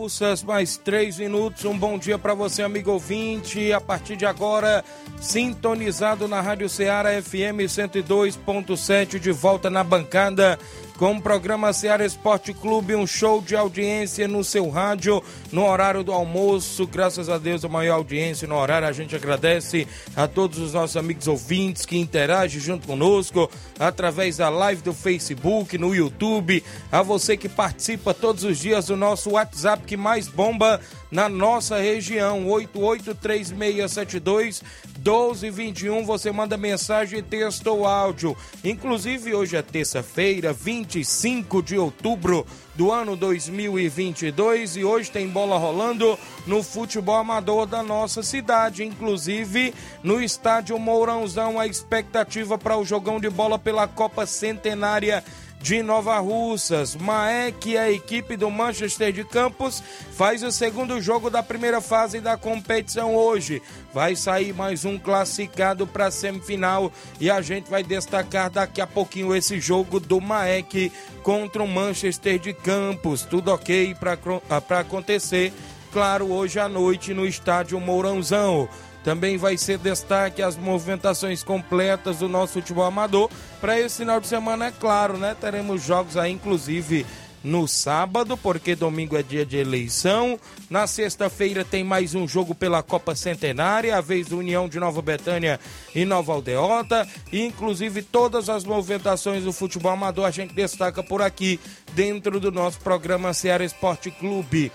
Russas, mais 3 minutos. Um bom dia para você, amigo ouvinte. A partir de agora, sintonizado na Rádio Ceará FM 102.7, de volta na bancada com o programa Ceará Esporte Clube, um show de audiência no seu rádio, no horário do almoço. Graças a Deus, a maior audiência no horário. A gente agradece a todos os nossos amigos ouvintes que interagem junto conosco através da live do Facebook, no YouTube, a você que participa todos os dias do nosso WhatsApp que mais bomba na nossa região, 883672 1221. Você manda mensagem, texto ou áudio. Inclusive, hoje é terça-feira, 25 de outubro do ano 2022 e hoje tem bola rolando no futebol amador da nossa cidade, inclusive no estádio Mourãozão, a expectativa para o jogão de bola pela Copa Centenária de Nova Russas. Maek, a equipe do Manchester de Campos, faz o segundo jogo da primeira fase da competição hoje. Vai sair mais um classificado para a semifinal e a gente vai destacar daqui a pouquinho esse jogo do Maek contra o Manchester de Campos. Tudo ok para acontecer, claro, hoje à noite no estádio Mourãozão. Também vai ser destaque as movimentações completas do nosso futebol amador. Para esse final de semana, é claro, né? Teremos jogos aí, inclusive no sábado, porque domingo é dia de eleição. Na sexta-feira tem mais um jogo pela Copa Centenária, a vez do União de Nova Betânia e Nova Aldeota. E, inclusive, todas as movimentações do futebol amador a gente destaca por aqui, dentro do nosso programa Ceará Esporte Clube.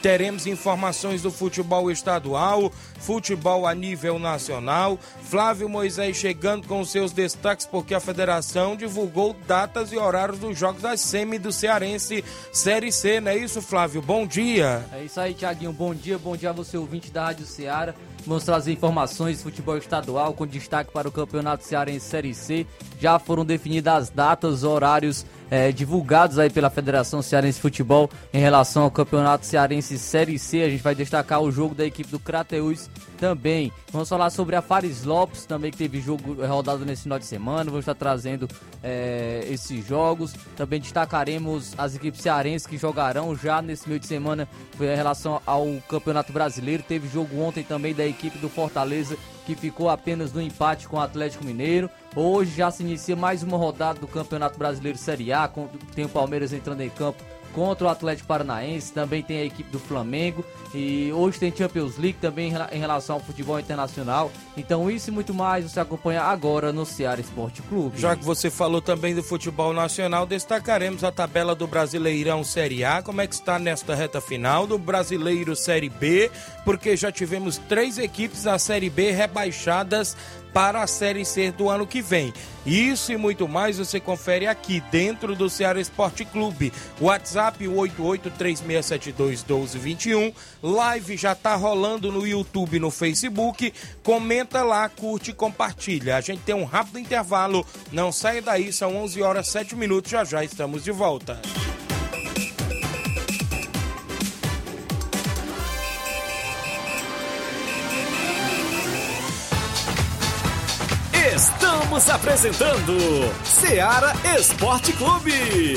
Teremos informações do futebol estadual, futebol a nível nacional. Flávio Moisés chegando com seus destaques, porque a federação divulgou datas e horários dos jogos da SEMI do Cearense Série C, não é isso, Flávio? Bom dia. É isso aí, Tiaguinho. Bom dia, bom dia a você, ouvinte da Rádio Ceará. Vamos trazer informações do futebol estadual com destaque para o Campeonato Cearense Série C. Já foram definidas as datas, horários é, divulgados aí pela Federação Cearense de Futebol em relação ao Campeonato Cearense Série C. A gente vai destacar o jogo da equipe do Crateus também. Vamos falar sobre a Fares Lopes também, que teve jogo rodado nesse final de semana. Vamos estar trazendo é, esses jogos. Também destacaremos as equipes cearenses que jogarão já nesse meio de semana em relação ao Campeonato Brasileiro. Teve jogo ontem também da equipe do Fortaleza que ficou apenas no empate com o Atlético Mineiro. Hoje já se inicia mais uma rodada do Campeonato Brasileiro Série A, tem o Palmeiras entrando em campo contra o Atlético Paranaense, também tem a equipe do Flamengo e hoje tem Champions League também em relação ao futebol internacional. Então isso e muito mais você acompanha agora no Ceará Esporte Clube. Já que você falou também do futebol nacional, destacaremos a tabela do Brasileirão Série A, como é que está nesta reta final do Brasileiro Série B, porque já tivemos três equipes da Série B rebaixadas para a Série C do ano que vem. Isso e muito mais você confere aqui dentro do Ceará Esporte Clube. WhatsApp 8836721221. Live já tá rolando no YouTube no Facebook. Comenta lá, curte e compartilha. A gente tem um rápido intervalo. Não saia daí, são 11 horas 7 minutos. Já já estamos de volta. Estamos apresentando Seara Esporte Clube.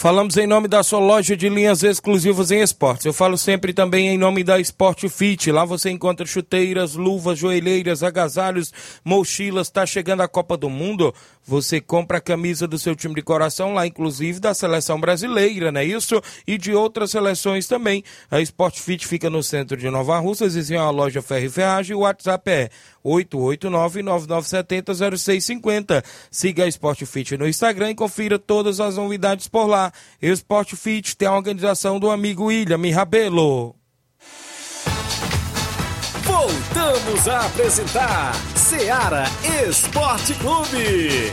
Falamos em nome da sua loja de linhas exclusivas em esportes. Eu falo sempre também em nome da Sport Fit. Lá você encontra chuteiras, luvas, joelheiras, agasalhos, mochilas. Está chegando a Copa do Mundo. Você compra a camisa do seu time de coração lá, inclusive da seleção brasileira, não é isso? E de outras seleções também. A Sport Fit fica no centro de Nova Russas, existe uma loja Ferro e Ferragem. O WhatsApp é 889-9970-0650. Siga a Sport Fit no Instagram e confira todas as novidades por lá. Sport Fit tem a organização do amigo William Rabelo. Voltamos a apresentar Seara Esporte Clube.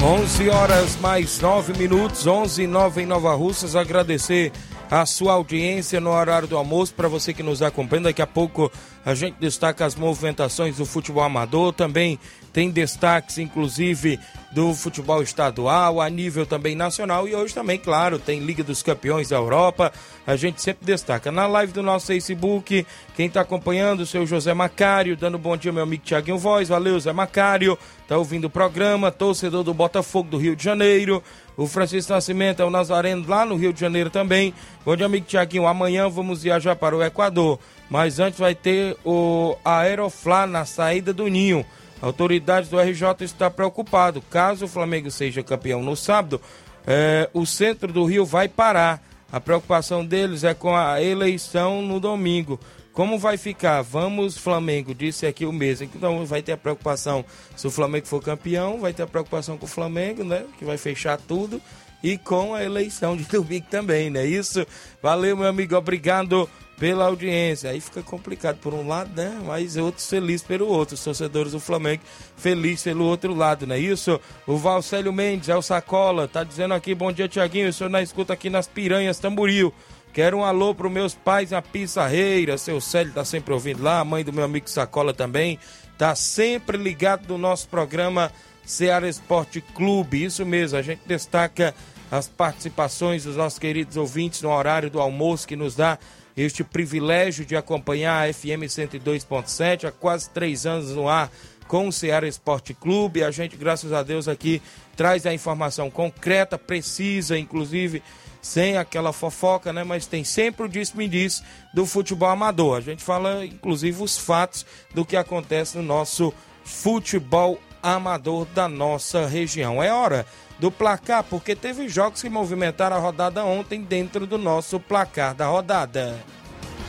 Onze horas mais nove minutos, onze e nove em Nova Russas. Agradecer a sua audiência no horário do almoço para você que nos acompanha. Daqui a pouco a gente destaca as movimentações do futebol amador, também tem destaques, inclusive, do futebol estadual, a nível também nacional. E hoje também, claro, tem Liga dos Campeões da Europa. A gente sempre destaca. Na live do nosso Facebook, quem está acompanhando, o seu José Macário, dando bom dia, meu amigo Tiaguinho Voz. Valeu, Zé Macário. Tá ouvindo o programa, torcedor do Botafogo do Rio de Janeiro. O Francisco Nascimento é o Nazareno lá no Rio de Janeiro também. Bom dia, amigo Tiaguinho. Amanhã vamos viajar para o Equador. Mas antes vai ter o Aeroflá na saída do Ninho. Autoridades do RJ estão preocupadas. Caso o Flamengo seja campeão no sábado, é, o centro do Rio vai parar. A preocupação deles é com a eleição no domingo. Como vai ficar? Vamos, Flamengo, disse aqui o mesmo. Então vai ter a preocupação se o Flamengo for campeão, vai ter a preocupação com o Flamengo, né? Que vai fechar tudo. E com a eleição de domingo também, né? Isso. Valeu, meu amigo. Obrigado pela audiência. Aí fica complicado por um lado, né? Mas outros felizes pelo outro. Os torcedores do Flamengo felizes pelo outro lado, não é isso? O Valcélio Mendes, é o Sacola, tá dizendo aqui, bom dia, Tiaguinho. O senhor na escuta aqui nas Piranhas Tamboril. Quero um alô para os meus pais na Pissarreira. Seu Célio tá sempre ouvindo lá. A mãe do meu amigo Sacola também. Tá sempre ligado no nosso programa Ceará Esporte Clube. Isso mesmo, a gente destaca as participações dos nossos queridos ouvintes no horário do almoço que nos dá este privilégio de acompanhar a FM 102.7 há quase três anos no ar com o Ceará Esporte Clube. A gente, graças a Deus, aqui traz a informação concreta, precisa, inclusive sem aquela fofoca, né? Mas tem sempre o disse-me-diz do futebol amador. A gente fala, inclusive, os fatos do que acontece no nosso futebol amador da nossa região. É hora do placar, porque teve jogos que movimentaram a rodada ontem dentro do nosso placar da rodada.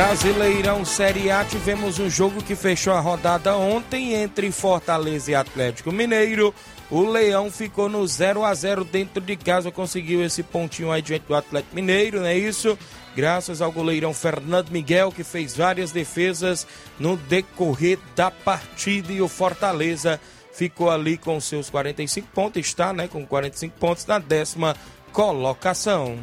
Brasileirão Série A, tivemos um jogo que fechou a rodada ontem entre Fortaleza e Atlético Mineiro. O Leão ficou no 0 a 0 dentro de casa, conseguiu esse pontinho aí diante do Atlético Mineiro, não é isso? Graças ao goleirão Fernando Miguel, que fez várias defesas no decorrer da partida e o Fortaleza ficou ali com seus 45 pontos, está né, com 45 pontos na décima colocação.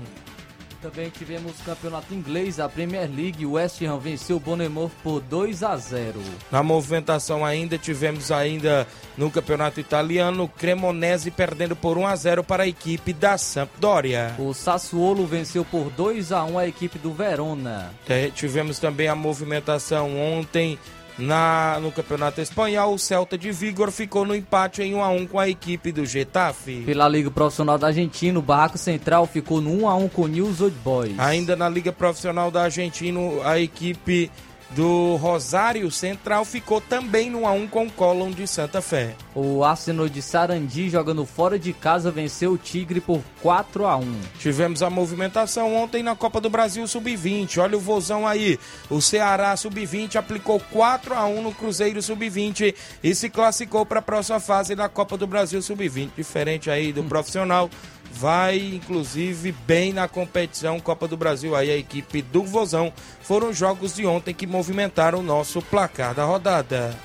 Também tivemos o campeonato inglês, a Premier League. O West Ham venceu o Bournemouth por 2 a 0. Na movimentação ainda tivemos ainda no campeonato italiano, o Cremonese perdendo por 1 a 0 para a equipe da Sampdoria. O Sassuolo venceu por 2 a 1 a equipe do Verona. Tivemos também a movimentação ontem na, no Campeonato Espanhol, o Celta de Vigor ficou no empate em 1 a 1 com a equipe do Getafe. Pela Liga Profissional da Argentina, o Barraco Central ficou no 1 a 1 com o News Old Boys. Ainda na Liga Profissional da Argentina, a equipe do Rosário Central ficou também no 1x1 com o Colón de Santa Fé. O Arsenal de Sarandi, jogando fora de casa, venceu o Tigre por 4 a 1 Tivemos a movimentação ontem na Copa do Brasil Sub-20. Olha o vozão aí. O Ceará Sub-20 aplicou 4 a 1 no Cruzeiro Sub-20 e se classificou para a próxima fase da Copa do Brasil Sub-20. Diferente aí do profissional vai inclusive bem na competição Copa do Brasil. Aí a equipe do Vozão foram jogos de ontem que movimentaram o nosso placar da rodada.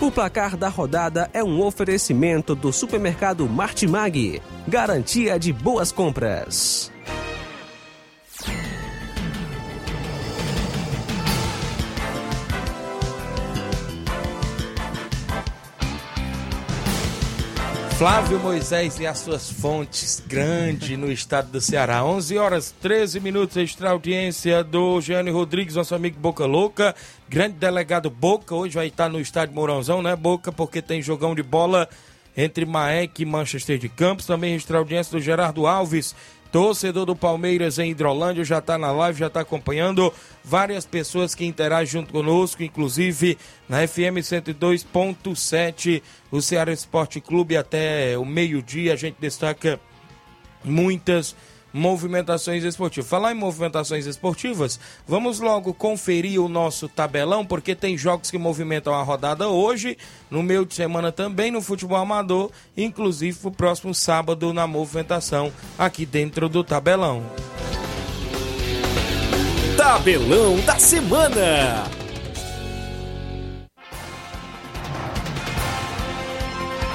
O placar da rodada é um oferecimento do supermercado Martimag, garantia de boas compras. Flávio Moisés e as suas fontes, grande no estado do Ceará. 11 horas 13 minutos, extra audiência do Gianni Rodrigues, nosso amigo Boca Louca. Grande delegado Boca, hoje vai estar no estádio Mourãozão, né, Boca? Porque tem jogão de bola entre Maek e Manchester de Campos. Também extra audiência do Gerardo Alves Torcedor do Palmeiras em Hidrolândia já está na live, já está acompanhando. Várias pessoas que interagem junto conosco, inclusive na FM 102.7, o Ceará Esporte Clube até o meio-dia. A gente destaca muitas movimentações esportivas. Falar em movimentações esportivas, vamos logo conferir o nosso tabelão, porque tem jogos que movimentam a rodada hoje, no meio de semana também no futebol amador, inclusive o próximo sábado na movimentação aqui dentro do tabelão. Tabelão da semana.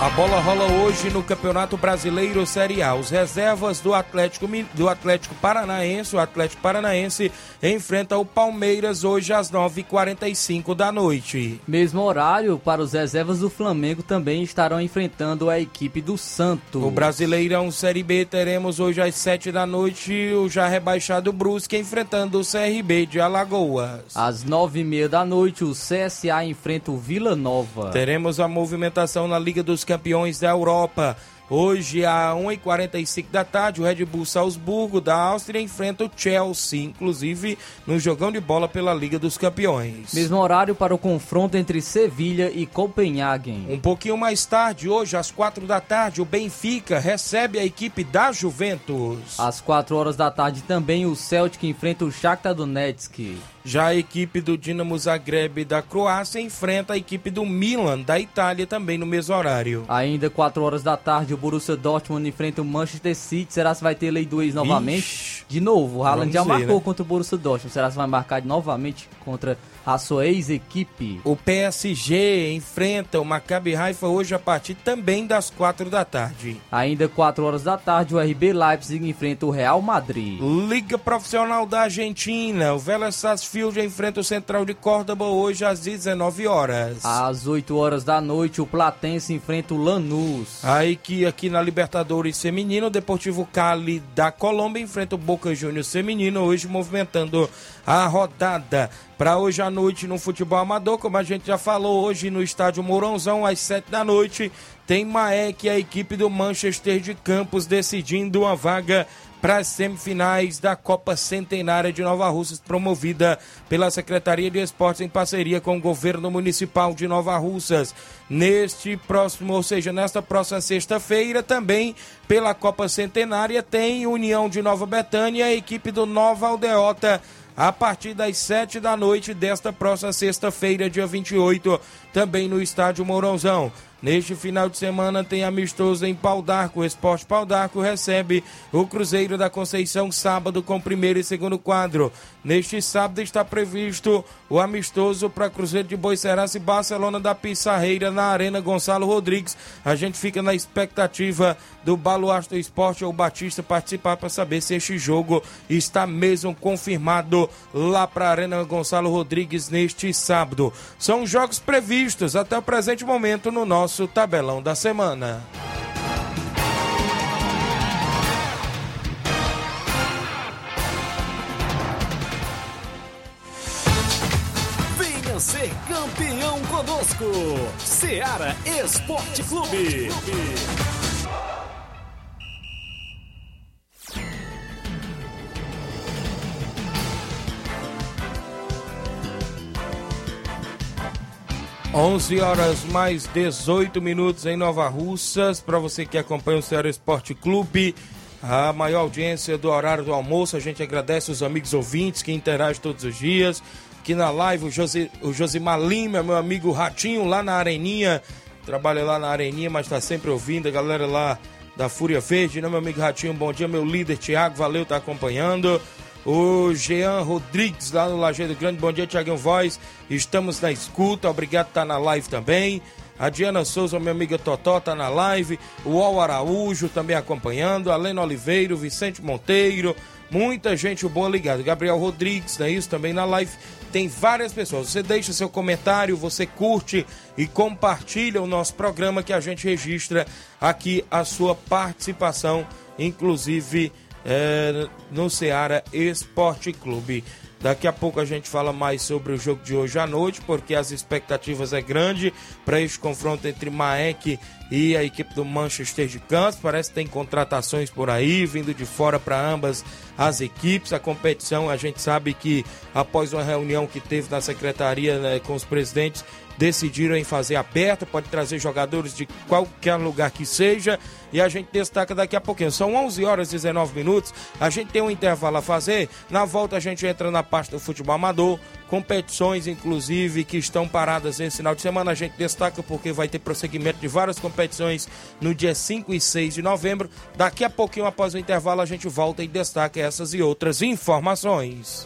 A bola rola hoje no Campeonato Brasileiro Série A. Os reservas do Atlético, do Atlético Paranaense, o Atlético Paranaense enfrenta o Palmeiras hoje às 9h45 da noite. Mesmo horário para os reservas do Flamengo também estarão enfrentando a equipe do Santos. O Brasileirão Série B teremos hoje às 7 da noite o já rebaixado Brusque enfrentando o CRB de Alagoas. Às 9h30 da noite o CSA enfrenta o Vila Nova. Teremos a movimentação na Liga dos campeões da Europa. Hoje, às 1h45 da tarde, o Red Bull Salzburgo da Áustria enfrenta o Chelsea, inclusive no jogão de bola pela Liga dos Campeões. Mesmo horário para o confronto entre Sevilha e Copenhagen. Um pouquinho mais tarde, hoje, às 4 da tarde, o Benfica recebe a equipe da Juventus. Às 4 horas da tarde também, o Celtic enfrenta o Shakhtar Donetsk. Já a equipe do Dinamo Zagreb da Croácia enfrenta a equipe do Milan da Itália também no mesmo horário. Ainda 4 horas da tarde, o Borussia Dortmund enfrenta o Manchester City. Será que vai ter lei do ex novamente? Ixi. De novo, o Haaland já marcou né? contra o Borussia Dortmund. Será que vai marcar novamente contra a sua ex-equipe? O PSG enfrenta o Maccabi Haifa hoje a partir também das 4 da tarde. Ainda 4 horas da tarde, o RB Leipzig enfrenta o Real Madrid. Liga Profissional da Argentina, o Vélez Sarsfield enfrenta o Central de Córdoba hoje às 19 horas. Às 8 horas da noite, o Platense enfrenta o Lanús. Aí que aqui na Libertadores Feminino, o Deportivo Cali da Colômbia enfrenta o Boca Juniors Feminino, hoje movimentando a rodada. Para hoje à noite no futebol amador, como a gente já falou, hoje no estádio Mourãozão, às 7 da noite, tem Maek, a equipe do Manchester de Campos, decidindo uma vaga para as semifinais da Copa Centenária de Nova Russas, promovida pela Secretaria de Esportes em parceria com o governo municipal de Nova Russas. Neste próximo, ou seja, nesta próxima sexta-feira, também pela Copa Centenária, tem União de Nova Betânia, a equipe do Nova Aldeota a partir das 7 da noite desta próxima sexta-feira, dia 28, também no estádio Mourãozão. Neste final de semana tem amistoso em Pau d'Arco. O Esporte Pau d'Arco recebe o Cruzeiro da Conceição sábado com primeiro e segundo quadro. Neste sábado está previsto o amistoso para Cruzeiro de Boicerança e Barcelona da Pissarreira na Arena Gonçalo Rodrigues. A gente fica na expectativa do Baluarte Esporte ou Batista participar para saber se este jogo está mesmo confirmado lá para a Arena Gonçalo Rodrigues neste sábado. São jogos previstos até o presente momento no nosso tabelão da semana. Venha ser campeão conosco. Seara Esporte Clube. 11 horas mais 18 minutos em Nova Russas. Para você que acompanha o Ceará Esporte Clube, a maior audiência do horário do almoço. A gente agradece os amigos ouvintes que interagem todos os dias. Aqui na live, o, Josi, o Josimar Lima, meu amigo Ratinho, lá na Areninha. Trabalha lá na Areninha, mas está sempre ouvindo. A galera lá da Fúria Verde, né, meu amigo Ratinho? Bom dia, meu líder Tiago, valeu, tá acompanhando. O Jean Rodrigues, lá no Lajeiro Grande. Bom dia, Tiaguinho Voz. Estamos na escuta. Obrigado por estar na live também. A Diana Souza, minha amiga Totó, tá na live. O Al Araújo também acompanhando. A Lena Oliveira, Vicente Monteiro. Muita gente boa ligada. Gabriel Rodrigues, não é isso? Também na live. Tem várias pessoas. Você deixa seu comentário, você curte e compartilha o nosso programa que a gente registra aqui a sua participação, inclusive é, no Ceará Esporte Clube. Daqui a pouco a gente fala mais sobre o jogo de hoje à noite, porque as expectativas é grande para este confronto entre Maek e a equipe do Manchester de Campos. Parece que tem contratações por aí, vindo de fora para ambas as equipes. A competição, a gente sabe que após uma reunião que teve na secretaria né, com os presidentes, decidiram em fazer aberta, pode trazer jogadores de qualquer lugar que seja, e a gente destaca daqui a pouquinho. São 11 horas e 19 minutos, a gente tem um intervalo a fazer, na volta a gente entra na parte do futebol amador, competições inclusive que estão paradas esse final de semana, a gente destaca porque vai ter prosseguimento de várias competições no dia 5 e 6 de novembro. Daqui a pouquinho após o intervalo a gente volta e destaca essas e outras informações.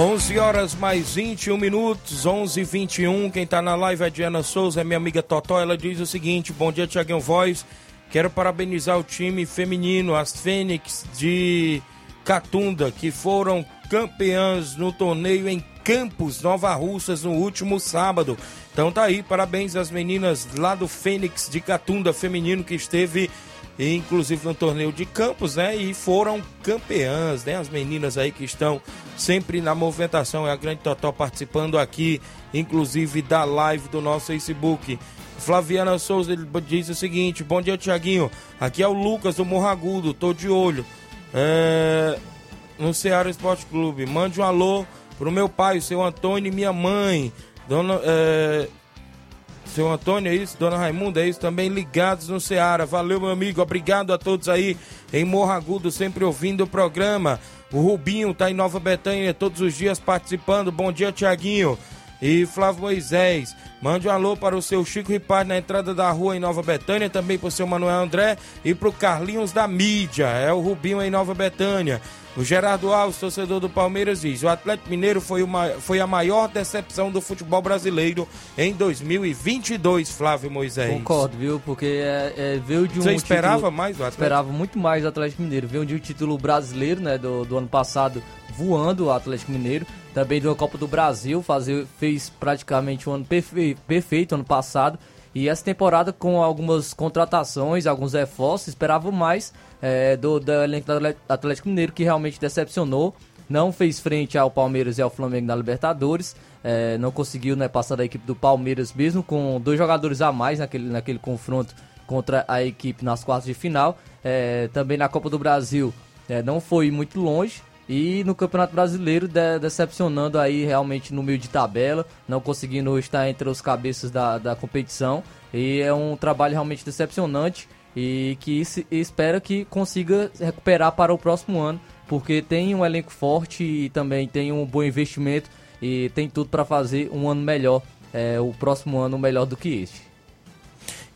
Onze horas mais 21 minutos, 11 e 21 Quem tá na live é Diana Souza, é minha amiga Totó. Ela diz o seguinte: Bom dia, Tiaguinho Voz. Quero parabenizar o time feminino, as Fênix de Catunda, que foram campeãs no torneio em Campos, Nova Russas, no último sábado. Então tá aí, parabéns às meninas lá do Fênix de Catunda feminino que esteve inclusive no torneio de Campos, né? E foram campeãs, né? As meninas aí que estão sempre na movimentação, é a Grande Totó participando aqui, inclusive da live do nosso Facebook. Flaviana Souza diz o seguinte: Bom dia, Tiaguinho. Aqui é o Lucas do Morragudo, tô de olho. É, no Ceará Esporte Clube. Mande um alô pro meu pai, o seu Antônio e minha mãe. Dona, é, seu Antônio, é isso? Dona Raimunda, é isso? Também ligados no Ceará. Valeu, meu amigo. Obrigado a todos aí em Morragudo, sempre ouvindo o programa. O Rubinho tá em Nova Betânia todos os dias participando. Bom dia, Tiaguinho. E Flávio Moisés, mande um alô para o seu Chico Ripard na entrada da rua em Nova Betânia, também para o seu Manuel André e para o Carlinhos da Mídia, é o Rubinho em Nova Betânia. O Gerardo Alves, torcedor do Palmeiras, diz: o Atlético Mineiro foi, uma, foi a maior decepção do futebol brasileiro em 2022, Flávio Moisés. Concordo, viu? Porque é, é, veio de um. Você esperava título, mais do Atlético? Esperava muito mais do Atlético Mineiro. Veio de um título brasileiro, né? Do, do ano passado, voando o Atlético Mineiro. Também deu a Copa do Brasil, fazer, fez praticamente um ano perfeito, perfeito ano passado. E essa temporada, com algumas contratações, alguns reforços, esperava mais é, do, do elenco do Atlético Mineiro, que realmente decepcionou. Não fez frente ao Palmeiras e ao Flamengo na Libertadores. É, não conseguiu né, passar da equipe do Palmeiras, mesmo com dois jogadores a mais naquele, naquele confronto contra a equipe nas quartas de final. É, também na Copa do Brasil é, não foi muito longe E no Campeonato Brasileiro, de, decepcionando aí realmente no meio de tabela, não conseguindo estar entre os cabeças da, da competição. E é um trabalho realmente decepcionante e que se, espera que consiga recuperar para o próximo ano, porque tem um elenco forte e também tem um bom investimento e tem tudo para fazer um ano melhor, é, o próximo ano melhor do que este.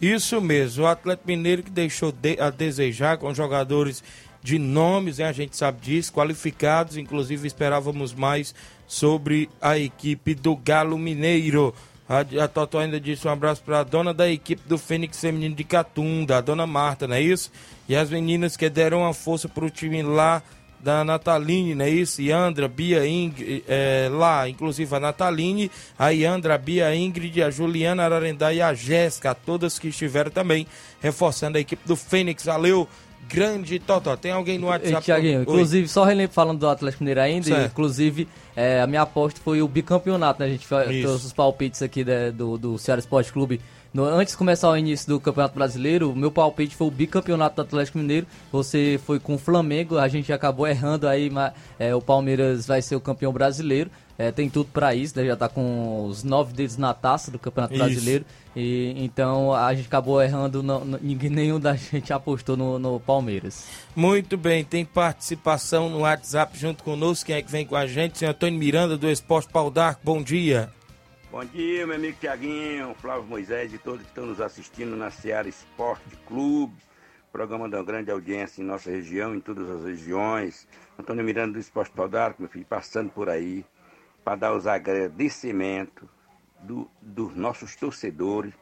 Isso mesmo, o Atlético Mineiro que deixou de, a desejar com jogadores de nomes, né, a gente sabe disso, qualificados, inclusive esperávamos mais sobre a equipe do Galo Mineiro. A, a Totó ainda disse um abraço para a dona da equipe do Fênix Feminino de Catunda, a dona Marta, não é isso? E as meninas que deram uma força para o time lá da Nataline, não é isso? Yandra, Bia, Ingrid, é, lá, inclusive a Nataline, a Yandra, a Bia, a Ingrid, a Juliana Ararendá e a Jéssica, todas que estiveram também reforçando a equipe do Fênix. Valeu, grande Totó. Tem alguém no WhatsApp? Tiaguinho, inclusive, só relembro falando do Atlético Mineiro ainda, e, inclusive, é, a minha aposta foi o bicampeonato, né? A gente fez os palpites aqui né, do, do Ceará Esporte Clube no, antes de começar o início do Campeonato Brasileiro, o meu palpite foi o bicampeonato do Atlético Mineiro. Você foi com o Flamengo, a gente acabou errando aí, mas é, o Palmeiras vai ser o campeão brasileiro. É, tem tudo para isso, né? já está com os nove dedos na taça do Campeonato isso. Brasileiro. E, então a gente acabou errando, não, ninguém, nenhum da gente apostou no, no, Palmeiras. Muito bem, tem participação no WhatsApp junto conosco. Quem é que vem com a gente? Senhor Antônio Miranda do Esporte Pau D'Arco, bom dia. Bom dia, meu amigo Tiaguinho, Flávio Moisés e todos que estão nos assistindo na Seara Esporte Clube, programa da grande audiência em nossa região, em todas as regiões. Antônio Miranda do Esporte Paudarco, meu filho, passando por aí para dar os agradecimentos do, dos nossos torcedores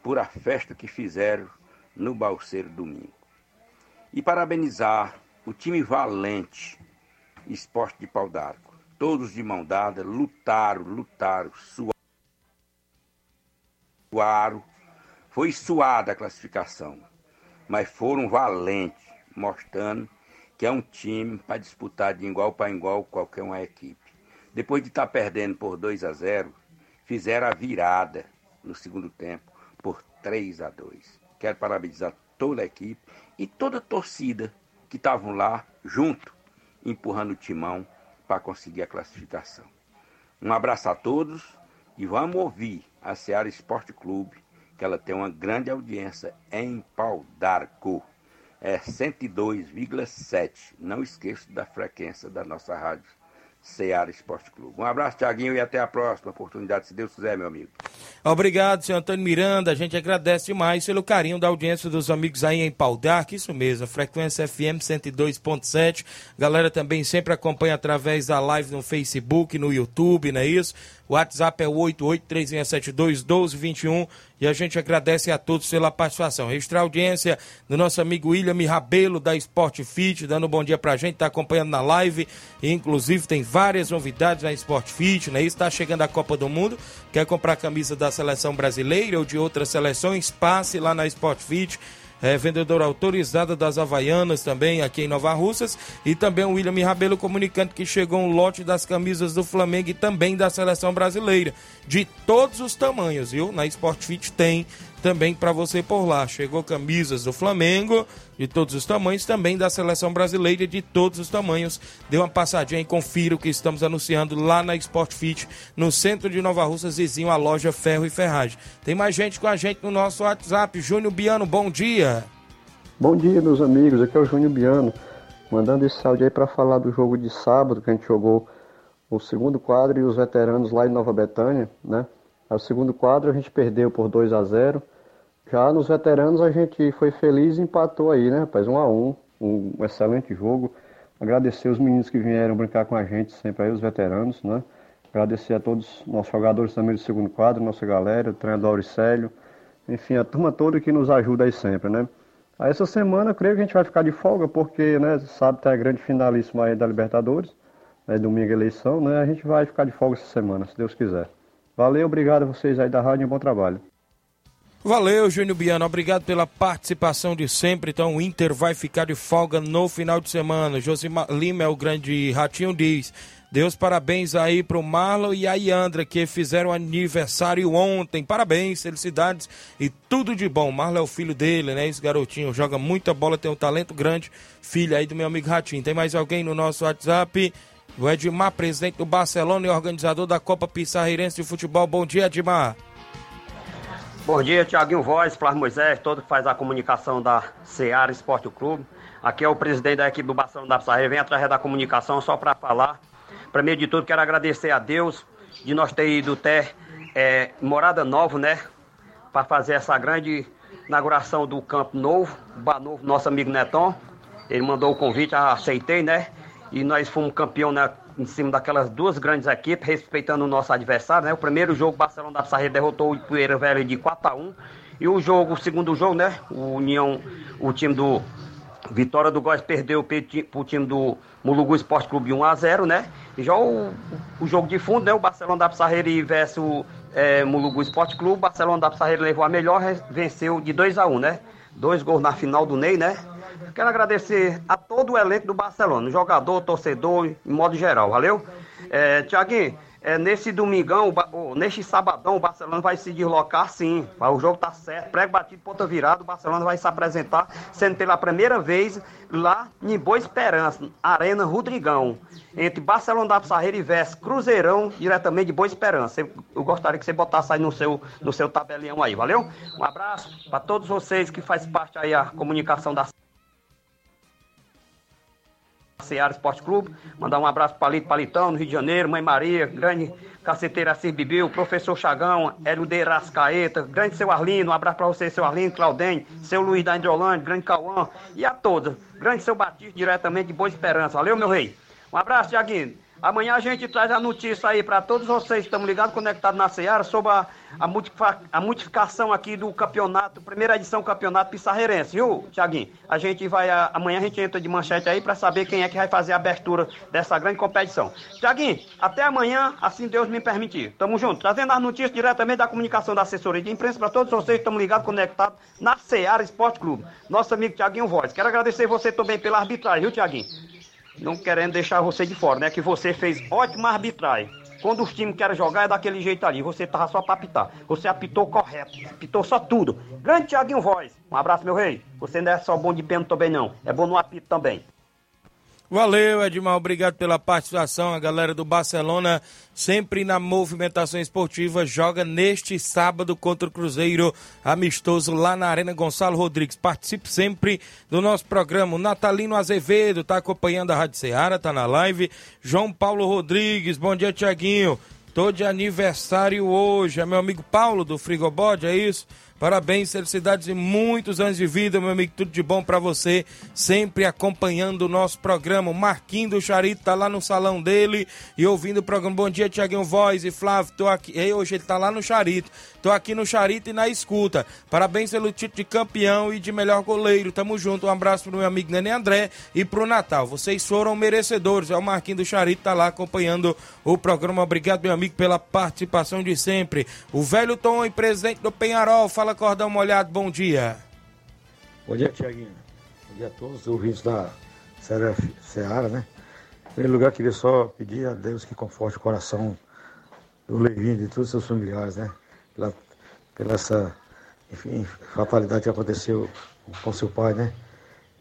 por a festa que fizeram no Balseiro domingo. E parabenizar o time valente Esporte de Pau d'Arco. Todos de mão dada, lutaram, lutaram, suaram foi suada a classificação, mas foram valentes, mostrando que é um time para disputar de igual para igual qualquer uma equipe. Depois de estar tá perdendo por 2 a 0, fizeram a virada no segundo tempo por 3 a 2. Quero parabenizar toda a equipe e toda a torcida que estavam lá junto, empurrando o timão para conseguir a classificação. Um abraço a todos e vamos ouvir a Seara Esporte Clube, que ela tem uma grande audiência em Pau d'Arco. É 102,7. Não esqueça da frequência da nossa rádio Seara Esporte Clube. Um abraço, Tiaguinho, e até a próxima oportunidade, se Deus quiser, meu amigo. Obrigado, senhor Antônio Miranda. A gente agradece demais pelo carinho da audiência dos amigos aí em Pau d'Arco. Isso mesmo, frequência FM 102.7. Galera também sempre acompanha através da live no Facebook, no YouTube, não é isso? O WhatsApp é o 8836721221 e a gente agradece a todos pela participação. Registrar a audiência do nosso amigo William Rabelo da Sport Fit, dando um bom dia pra gente, tá acompanhando na live. E, inclusive tem várias novidades na Sport Fit, né? Está chegando a Copa do Mundo. Quer comprar camisa da seleção brasileira ou de outras seleções? Passe lá na Sport Fit é, vendedora autorizada das Havaianas também aqui em Nova Russas. E também o William Rabelo comunicando que chegou um lote das camisas do Flamengo e também da seleção brasileira. De todos os tamanhos, viu? Na Sport Fit tem também para você por lá. Chegou camisas do Flamengo de todos os tamanhos, também da seleção brasileira de todos os tamanhos. Dê uma passadinha e confira o que estamos anunciando lá na Sport Fit, no centro de Nova Russas, vizinho à loja Ferro e Ferragem. Tem mais gente com a gente no nosso WhatsApp. Júnior Biano, bom dia. Bom dia, meus amigos. Aqui é o Júnior Biano, mandando esse áudio aí para falar do jogo de sábado que a gente jogou o segundo quadro e os veteranos lá em Nova Betânia, né? O segundo quadro a gente perdeu por 2 a 0 já nos veteranos a gente foi feliz e empatou aí, né, rapaz? Um a um, um excelente jogo. Agradecer os meninos que vieram brincar com a gente sempre aí, os veteranos, né? Agradecer a todos os nossos jogadores também do segundo quadro, nossa galera, o treinador Auricélio, enfim, a turma toda que nos ajuda aí sempre, né? Aí essa semana eu creio que a gente vai ficar de folga, porque, né, sabe, tá a grande finalíssima aí da Libertadores, né, domingo eleição, né? A gente vai ficar de folga essa semana, se Deus quiser. Valeu, obrigado a vocês aí da rádio e bom trabalho. Valeu, Júnior Biano. Obrigado pela participação de sempre. Então, o Inter vai ficar de folga no final de semana. Josimar Lima é o grande ratinho, diz. Deus parabéns aí pro Marlon e a Yandra que fizeram aniversário ontem. Parabéns, felicidades e tudo de bom. Marlon é o filho dele, né? Esse garotinho joga muita bola, tem um talento grande. Filho aí do meu amigo Ratinho. Tem mais alguém no nosso WhatsApp? O Edmar, presidente do Barcelona e organizador da Copa Pissarreirense de Futebol. Bom dia, Edmar. Bom dia, Tiaguinho Voz, Flávio Moisés, todo que faz a comunicação da Seara Esporte Clube. Aqui é o presidente da equipe do Barcelona da Pissarreira, vem através da comunicação só para falar. Primeiro de tudo, quero agradecer a Deus de nós ter ido até é, Morada Nova, né? Para fazer essa grande inauguração do Campo Novo, Bar Novo, nosso amigo Neton. Ele mandou o convite, aceitei, né? E nós fomos campeão né, em cima daquelas duas grandes equipes, respeitando o nosso adversário, né? O primeiro jogo, o Barcelona da Pissarreira derrotou o Poeira Velho de 4 a 1 E o jogo, o segundo jogo, né? O União, o time do Vitória do Góis perdeu para o time do Mulugu Esporte Clube 1 a 0 né? E já o, o jogo de fundo, né? O Barcelona da Pissarreira versus o é, Mulugu Esporte Clube. O Barcelona da Pissarreira levou a melhor, venceu de 2 a 1 né? Dois gols na final do Ney, né? Quero agradecer a todo o elenco do Barcelona, jogador, torcedor, em modo geral, valeu? É, Tiaguinho, é, nesse domingão, neste sabadão, o Barcelona vai se deslocar sim. O jogo tá certo, prego batido, ponta virada, o Barcelona vai se apresentar, sendo pela primeira vez lá em Boa Esperança, Arena Rodrigão. Entre Barcelona da Pissarreira e Veste Cruzeirão, diretamente de Boa Esperança. Eu gostaria que você botasse aí no seu, no seu tabelião aí, valeu? Um abraço para todos vocês que fazem parte aí a comunicação da Seara Esporte Clube. Mandar um abraço para Palito Palitão, no Rio de Janeiro, Mãe Maria, grande caceteira Assis Bibiu, professor Chagão, Hélio de Rascaeta, grande seu Arlindo, um abraço para você, seu Arlindo, Claudem, seu Luiz da Indrolândia, grande Cauã e a todos. Grande seu Batista, diretamente de Boa Esperança. Valeu, meu rei. Um abraço, Tiaguinho. Amanhã a gente traz a notícia aí para todos vocês que estão ligados, conectados na Seara, sobre a, a, a multiplicação aqui do campeonato, primeira edição do campeonato pissarreirense, viu, Tiaguinho? A gente vai, a, amanhã a gente entra de manchete aí para saber quem é que vai fazer a abertura dessa grande competição. Tiaguinho, até amanhã, assim Deus me permitir. Tamo junto, trazendo as notícias diretamente da comunicação da assessoria de imprensa para todos vocês que estão ligados, conectados na Seara Esporte Clube. Nosso amigo Tiaguinho Voz. Quero agradecer você também pela arbitragem, viu, Tiaguinho? Não querendo deixar você de fora, né? Que você fez ótima arbitragem. Quando os times querem jogar é daquele jeito ali. Você tava só pra apitar. Você apitou correto. Apitou só tudo. Grande Tiaguinho Voz. Um abraço, meu rei. Você não é só bom de pênalti também, não. É bom no apito também. Valeu, Edmar. Obrigado pela participação. A galera do Barcelona, sempre na movimentação esportiva, joga neste sábado contra o Cruzeiro, amistoso lá na Arena Gonçalo Rodrigues. Participe sempre do nosso programa. O Natalino Azevedo está acompanhando a Rádio Ceará, está na live. João Paulo Rodrigues, bom dia, Tiaguinho. Tô de aniversário hoje. É meu amigo Paulo do Frigobode, é isso? Parabéns, felicidades e muitos anos de vida, meu amigo. Tudo de bom para você. Sempre acompanhando o nosso programa. O Marquinho do Charito tá lá no salão dele e ouvindo o programa. Bom dia, Tiaguinho Voz e Flávio. Tô aqui. E hoje ele tá lá no Charito. Tô aqui no Charito e na escuta. Parabéns pelo título de campeão e de melhor goleiro. Tamo junto. Um abraço pro meu amigo Nenê André e pro Natal. Vocês foram merecedores. É o Marquinho do Charito tá lá acompanhando o programa. Obrigado, meu amigo, pela participação de sempre. O velho Tom presidente do Penharol. Fala Cordão Molhado, bom dia. Bom dia, Tiaguinho. Bom dia a todos os ouvintes da Seara, né? Em primeiro lugar, queria só pedir a Deus que conforte o coração do Levinho e de todos os seus familiares, né? Pela, pela essa, enfim, fatalidade que aconteceu com seu pai, né?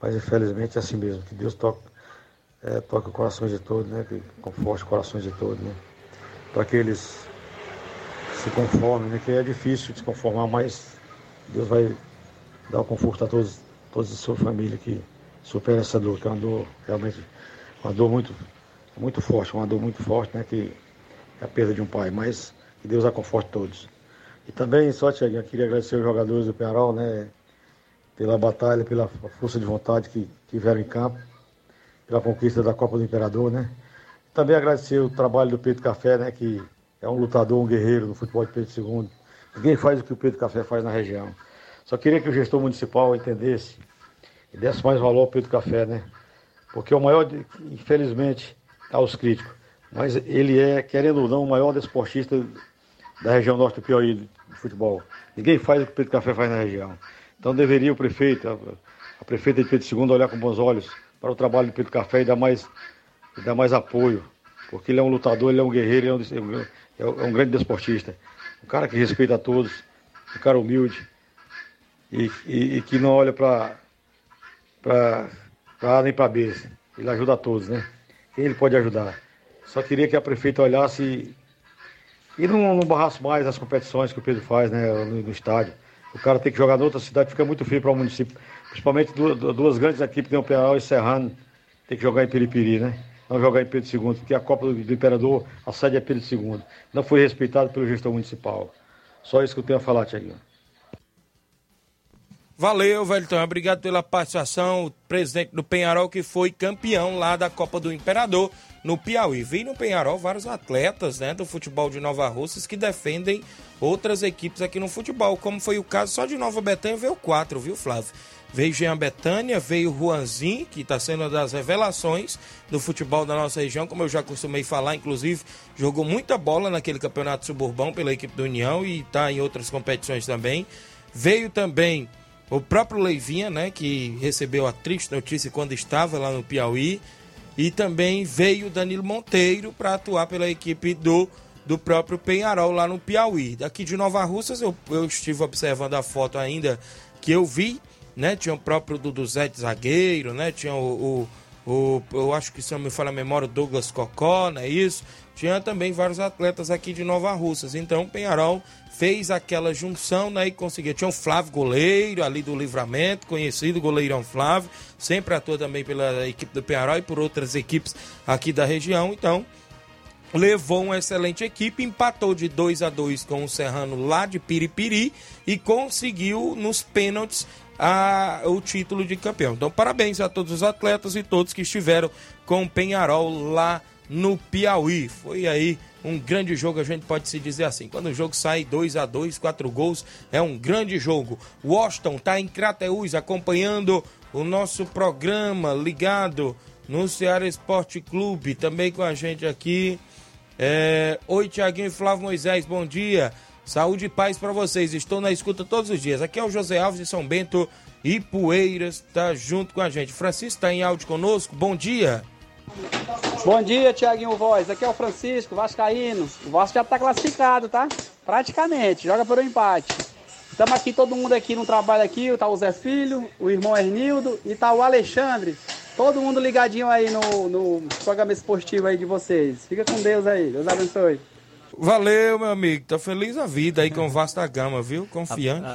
Mas infelizmente é assim mesmo, que Deus toque, é, toque os corações de todos, né? Que conforte os corações de todos, né? Para que eles se conformem, né? Que é difícil se conformar, mas Deus vai dar o conforto a todos, todos a sua família que supera essa dor, que é uma dor realmente, uma dor muito, muito forte, uma dor muito forte, né? Que é a perda de um pai, mas que Deus a conforte todos. E também, só, Tiaguinho, queria agradecer os jogadores do Penarol, né? Pela batalha, pela força de vontade que tiveram em campo, pela conquista da Copa do Imperador, né? Também agradecer o trabalho do Pedro Café, né? Que é um lutador, um guerreiro do futebol de Pedro II Ninguém faz o que o Pedro Café faz na região. Só queria que o gestor municipal entendesse e desse mais valor ao Pedro Café, né? Porque o maior, infelizmente, aos críticos, mas ele é, querendo ou não, o maior desportista da região norte do Piauí de futebol. Ninguém faz o que o Pedro Café faz na região. Então deveria o prefeito, a, a prefeita de Pedro II olhar com bons olhos para o trabalho do Pedro Café e dar mais, e dar mais apoio Porque ele é um lutador, ele é um guerreiro, ele é um, é um, é um grande desportista. Um cara que respeita a todos, um cara humilde e, e, e que não olha para A nem para B. Ele ajuda a todos, né? Quem ele pode ajudar? Só queria que a prefeita olhasse e não, não barrasse mais as competições que o Pedro faz né, no, no estádio. O cara tem que jogar em outra cidade, fica muito feio para o município. Principalmente duas, duas grandes equipes, tem o Penal e Serrano, tem que jogar em Peripiri, né? Não jogar em Pedro II, porque a Copa do, do Imperador, a sede é Pedro II. Não foi respeitado pelo gestor municipal. Só isso que eu tenho a falar, Tiaguinho. Valeu, Velton. Obrigado pela participação. O presidente do Penharol, que foi campeão lá da Copa do Imperador no Piauí. Vi no Penharol vários atletas né, do futebol de Nova Russas que defendem outras equipes aqui no futebol, como foi o caso só de Nova Betânia, veio quatro, viu, Flávio? Veio Jean Betânia, veio Juanzin, que está sendo uma das revelações do futebol da nossa região, como eu já costumei falar, inclusive jogou muita bola naquele campeonato suburbão pela equipe do União e está em outras competições também. Veio também o próprio Leivinha, né, que recebeu a triste notícia quando estava lá no Piauí. E também veio Danilo Monteiro para atuar pela equipe do, do próprio Penharol lá no Piauí. Daqui de Nova Russas, eu, eu estive observando a foto ainda que eu vi, né? Tinha o próprio Dudu Zé de zagueiro, né? Tinha o, o, o, eu acho que se não me fala a memória, o Douglas Cocó, não é isso? Tinha também vários atletas aqui de Nova Russas. Então, Penharol fez aquela junção né, e conseguiu. Tinha o Flávio Goleiro ali do Livramento, conhecido goleirão Flávio, sempre atua também pela equipe do Penharol e por outras equipes aqui da região. Então, levou uma excelente equipe, empatou de 2 a 2 com o Serrano lá de Piripiri e conseguiu nos pênaltis a, o título de campeão. Então, parabéns a todos os atletas e todos que estiveram com o Penharol lá no Piauí. Foi aí um grande jogo, a gente pode se dizer assim. Quando o jogo sai 2 a 2 quatro gols, é um grande jogo. Washington está em Crateús acompanhando o nosso programa ligado no Ceará Esporte Clube. Também com a gente aqui. É... Oi, Tiaguinho e Flávio Moisés, bom dia. Saúde e paz para vocês. Estou na escuta todos os dias. Aqui é o José Alves de São Bento e Poeiras, tá junto com a gente. Francisco está em áudio conosco. Bom dia. Bom dia, Tiaguinho Voz. Aqui é o Francisco, Vascaíno. O Vasco já está classificado, tá? Praticamente, joga por um empate. Estamos aqui, todo mundo aqui no trabalho aqui, tá o Zé Filho, o irmão Hernildo e tá o Alexandre. Todo mundo ligadinho aí no, no programa esportivo aí de vocês. Fica com Deus aí, Deus abençoe. Valeu, meu amigo. Tá feliz a vida aí com o Vasco da Gama, viu? Confiante.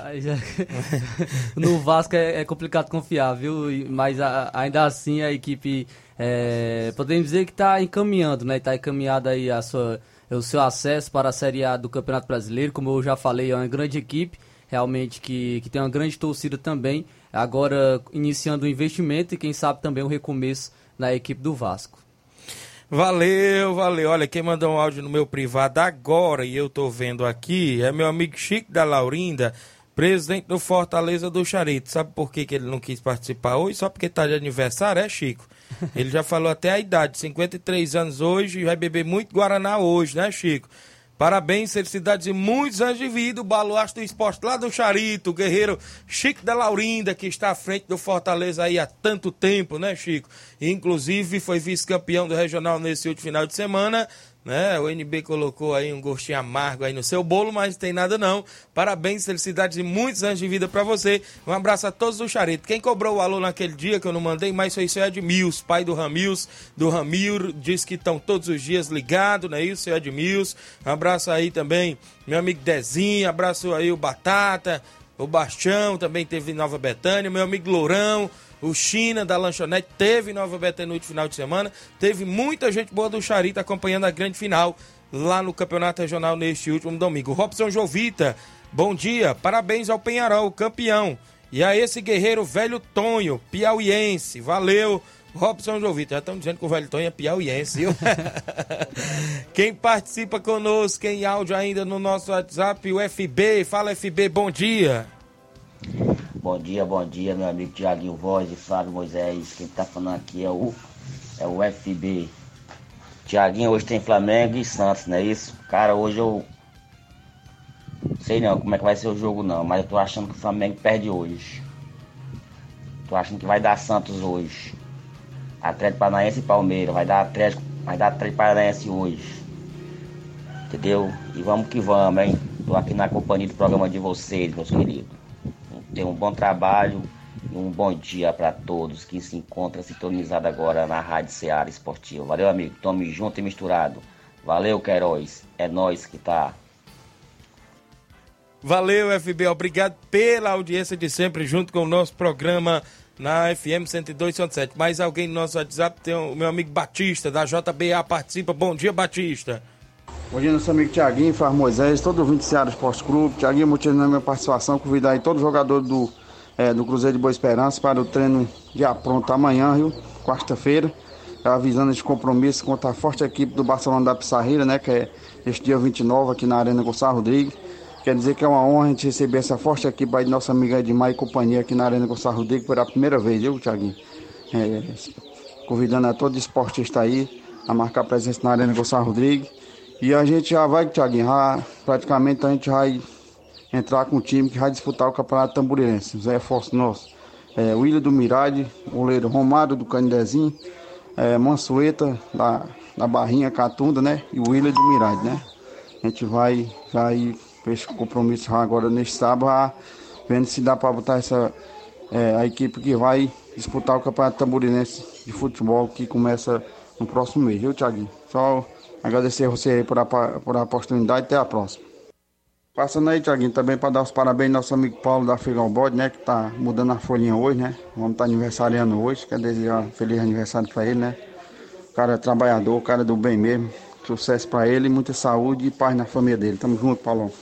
no Vasco é, é, complicado confiar, viu? Mas ainda assim a equipe é, podemos dizer que está encaminhando, né? Está encaminhada aí a sua, o seu acesso para a Série A do Campeonato Brasileiro. Como eu já falei, é uma grande equipe, realmente que, que tem uma grande torcida também. Agora iniciando o investimento e quem sabe também o recomeço na equipe do Vasco. Valeu, valeu. Olha, quem mandou um áudio no meu privado agora e eu tô vendo aqui é meu amigo Chico da Laurinda, presidente do Fortaleza do Charito. Sabe por que, que ele não quis participar hoje? Só porque tá de aniversário, é, Chico? Ele já falou até a idade, 53 anos hoje, vai beber muito Guaraná hoje, né, Chico? Parabéns, felicidades e muitos anos de vida. O baluarte do esporte lá do Charito, o guerreiro Chico da Laurinda, que está à frente do Fortaleza aí há tanto tempo, né, Chico? Inclusive foi vice-campeão do regional nesse último final de semana né? O NB colocou aí um gostinho amargo aí no seu bolo, mas não tem nada não. Parabéns, felicidades e muitos anos de vida para você. Um abraço a todos do Charito. Quem cobrou o alô naquele dia que eu não mandei, mas foi o seu Edmils, pai do Ramils, do Ramiro, diz que estão todos os dias ligados, né? Isso, seu Edmils. Um abraço aí também, meu amigo Dezinho, abraço aí o Batata, o Bastião também teve Nova Betânia, meu amigo Lourão, o China da lanchonete teve Nova Betânia no final de semana. Teve muita gente boa do Charita acompanhando a grande final lá no Campeonato Regional neste último domingo. Robson Jovita, bom dia. Parabéns ao Penharol, campeão. E a esse guerreiro velho Tonho, piauiense. Valeu. Robson Jovita, já estão dizendo que o velho Tonho é piauiense, viu? quem participa conosco em áudio ainda no nosso WhatsApp, o FB. Fala FB, bom dia. Bom dia, bom dia, meu amigo Tiaguinho Voz e Flávio Moisés. Quem tá falando aqui é o, é o FB. Tiaguinho, hoje tem Flamengo e Santos, não é isso? Cara, hoje eu. Sei não como é que vai ser o jogo não, mas eu tô achando que o Flamengo perde hoje. Tô achando que vai dar Santos hoje. Atlético Paranaense e Palmeiras. Vai dar Atlético, Mas dá três Paranaense hoje. Entendeu? E vamos que vamos, hein? Tô aqui na companhia do programa de vocês, meus queridos. Um bom trabalho e um bom dia para todos que se encontram sintonizados agora na Rádio Ceará Esportiva. Valeu, amigo. Tome junto e misturado. Valeu, Queiroz. É nós que tá. Valeu, FB. Obrigado pela audiência de sempre junto com o nosso programa na FM 102.7. Mais alguém no nosso WhatsApp? Tem o meu amigo Batista, da JBA, participa. Bom dia, Batista. Bom dia, nosso amigo Tiaguinho, Faz Moisés, todo o 20 Ceará Esporte Clube. Tiaguinho, motivo da minha participação, convidar aí todo jogador do, é, do Cruzeiro de Boa Esperança para o treino já pronto amanhã, viu? Quarta-feira. Avisando esse compromisso contra a forte equipe do Barcelona da Pissarreira, né? Que é este dia 29 aqui na Arena Gonçalo Rodrigues. Quer dizer que é uma honra a gente receber essa forte equipe aí de nossa amiga Edmar e companhia aqui na Arena Gonçalo Rodrigues pela primeira vez, viu, Tiaguinho? É, convidando a todo esportista aí a marcar presença na Arena Gonçalo Rodrigues. E a gente já vai, Tiaguinho, já, praticamente a gente vai entrar com o time que vai disputar o Campeonato Tamburirense. Zé Força nosso. É, William do Mirade, goleiro Romário do Canidezinho, é, Mansueta da, da Barrinha Catunda, né? E William do Mirade, né? A gente vai, vai esse compromisso agora neste sábado, vendo se dá para botar essa é, a equipe que vai disputar o Campeonato Tamborinense de Futebol que começa no próximo mês, viu, Thiaguinho? Só agradecer a você por a, por a oportunidade até a próxima. Passando aí, Thiaguinho, também para dar os parabéns ao nosso amigo Paulo da Frigão Bode, né? Que tá mudando a folhinha hoje, né? Vamos estar tá aniversariando hoje. Quer desejar um feliz aniversário para ele, né? O cara é trabalhador, o cara é do bem mesmo. Sucesso para ele, muita saúde e paz na família dele. Tamo junto, Paulão.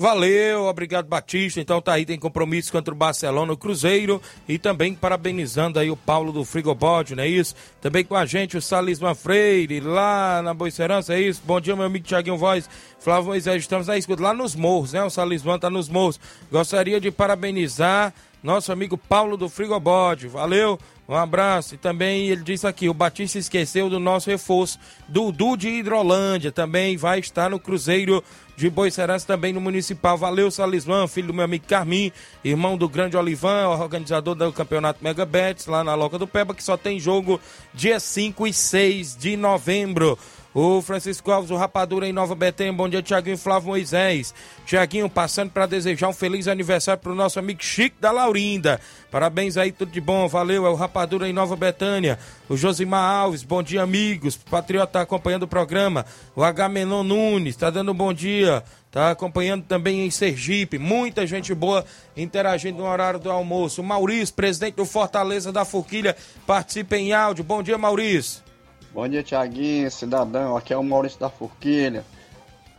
Valeu, obrigado Batista. Então tá aí, tem compromisso contra o Barcelona, o Cruzeiro e também parabenizando aí o Paulo do Frigobode, não é isso? Também com a gente o Salisman Freire, lá na Boicerança, é isso? Bom dia, meu amigo Tiaguinho Voz, Flávio Moisés, estamos aí, escuta, lá nos morros, né? O Salisman tá nos morros. Gostaria de parabenizar nosso amigo Paulo do Frigobode, valeu, um abraço. E também ele disse aqui: o Batista esqueceu do nosso reforço. Dudu de Hidrolândia também vai estar no Cruzeiro de Boicerança, também no Municipal. Valeu, Salismã, filho do meu amigo Carmim, irmão do grande Olivan, organizador do campeonato Mega Bets, lá na Loca do Peba, que só tem jogo dia 5 e 6 de novembro. O Francisco Alves, o Rapadura em Nova Betânia. Bom dia, Tiaguinho Flávio Moisés. Tiaguinho, passando para desejar um feliz aniversário para o nosso amigo Chico da Laurinda. Parabéns aí, tudo de bom. Valeu, é o Rapadura em Nova Betânia. O Josimar Alves, bom dia, amigos. Patriota tá acompanhando o programa. O Agamenon Nunes, tá dando um bom dia. Tá acompanhando também em Sergipe. Muita gente boa interagindo no horário do almoço. Maurício, presidente do Fortaleza da Forquilha, participa em áudio. Bom dia, Maurício. Bom dia, Tiaguinho, cidadão. Aqui é o Maurício da Forquilha.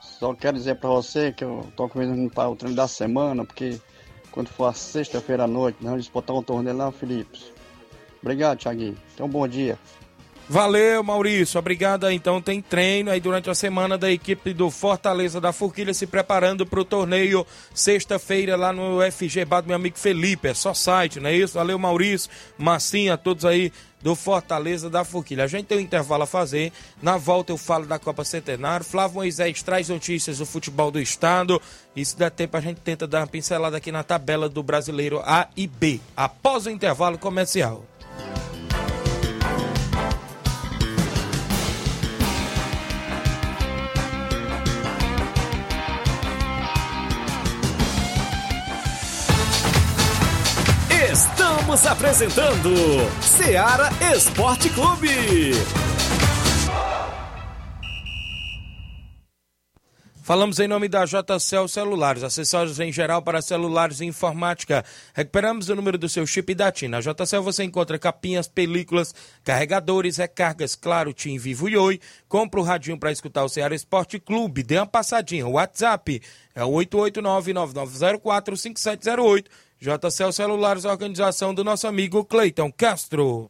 Só quero dizer para você que eu tô convidando para o treino da semana, porque quando for a sexta-feira à noite, nós vamos disputar um torneio lá, Felipe. Obrigado, Tiaguinho. Um bom dia. Valeu, Maurício. Obrigado. Então tem treino aí durante a semana da equipe do Fortaleza da Forquilha se preparando para o torneio sexta-feira lá no FG Bar do meu amigo Felipe. É só site, não é isso? Valeu, Maurício, Massinha, todos aí do Fortaleza da Forquilha. A gente tem um intervalo a fazer. Na volta eu falo da Copa Centenário. Flávio Moisés traz notícias do futebol do estado. E se der tempo, a gente tenta dar uma pincelada aqui na tabela do brasileiro A e B. Após o intervalo comercial. Estamos apresentando Seara Esporte Clube. Falamos em nome da JCL Celulares, acessórios em geral para celulares e informática. Recuperamos o número do seu chip da TIM. Na JCL você encontra capinhas, películas, carregadores, recargas, claro, TIM, Vivo e Oi. Compra o radinho para escutar o Ceará Esporte Clube. Dê uma passadinha. O WhatsApp é o 889-9904-5708. JCL Celulares, organização do nosso amigo Cleiton Castro.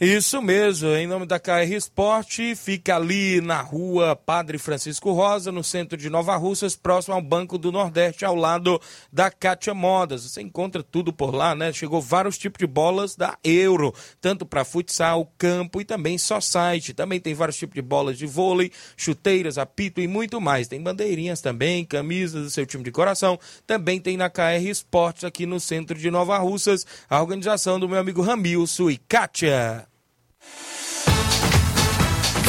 Isso mesmo, em nome da KR Esporte, fica ali na rua Padre Francisco Rosa, no centro de Nova Russas, próximo ao Banco do Nordeste, ao lado da Kátia Modas. Você encontra tudo por lá, né? Chegou vários tipos de bolas da Euro, tanto para futsal, campo e também só site. Também tem vários tipos de bolas de vôlei, chuteiras, apito e muito mais. Tem bandeirinhas também, camisas do seu time de coração. Também tem na KR Esportes aqui no centro de Nova Russas, a organização do meu amigo Ramilson e Kátia.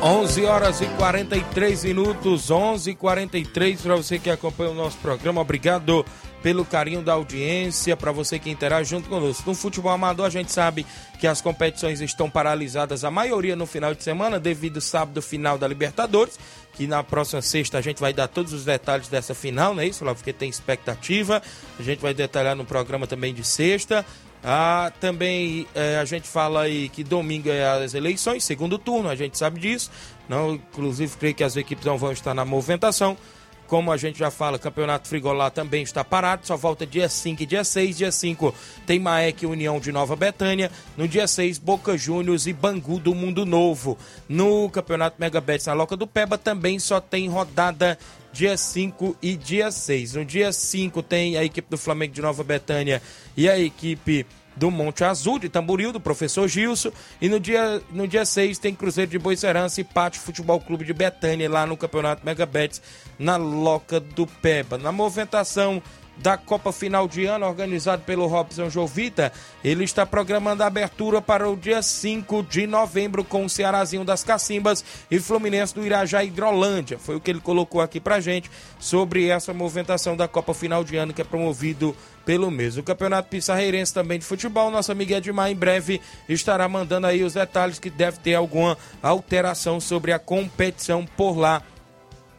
11 horas e 43 minutos, 11 e 43 para você que acompanha o nosso programa. Obrigado pelo carinho da audiência, para você que interage junto conosco. No futebol amador, a gente sabe que as competições estão paralisadas, a maioria no final de semana, devido ao sábado final da Libertadores, que na próxima sexta a gente vai dar todos os detalhes dessa final, não é isso? Porque tem expectativa. A gente vai detalhar no programa também de sexta. Ah, também é, a gente fala aí que domingo é as eleições, segundo turno, a gente sabe disso. Não, inclusive, creio que as equipes não vão estar na movimentação. Como a gente já fala, Campeonato Frigolá também está parado, só volta dia 5 e dia 6. Dia 5 tem Maek União de Nova Betânia. No dia 6, Boca Juniors e Bangu do Mundo Novo. No Campeonato Mega Bet na Loca do Peba também só tem rodada dia 5 e dia 6. No dia 5 tem a equipe do Flamengo de Nova Betânia e a equipe do Monte Azul, de Tamboril, do professor Gilson. E no dia, no dia 6 tem Cruzeiro de Boicerança e Pátio Futebol Clube de Betânia, lá no Campeonato Mega Bets, na Loca do Peba. Na movimentação da Copa Final de Ano, organizado pelo Robson Jovita. Ele está programando a abertura para o dia 5 de novembro com o Cearazinho das Cacimbas e Fluminense do Irajá Hidrolândia. Foi o que ele colocou aqui pra gente sobre essa movimentação da Copa Final de Ano que é promovido pelo mesmo. O Campeonato Pissarreirense também de futebol, nosso amigo Edmar em breve estará mandando aí os detalhes que deve ter alguma alteração sobre a competição por lá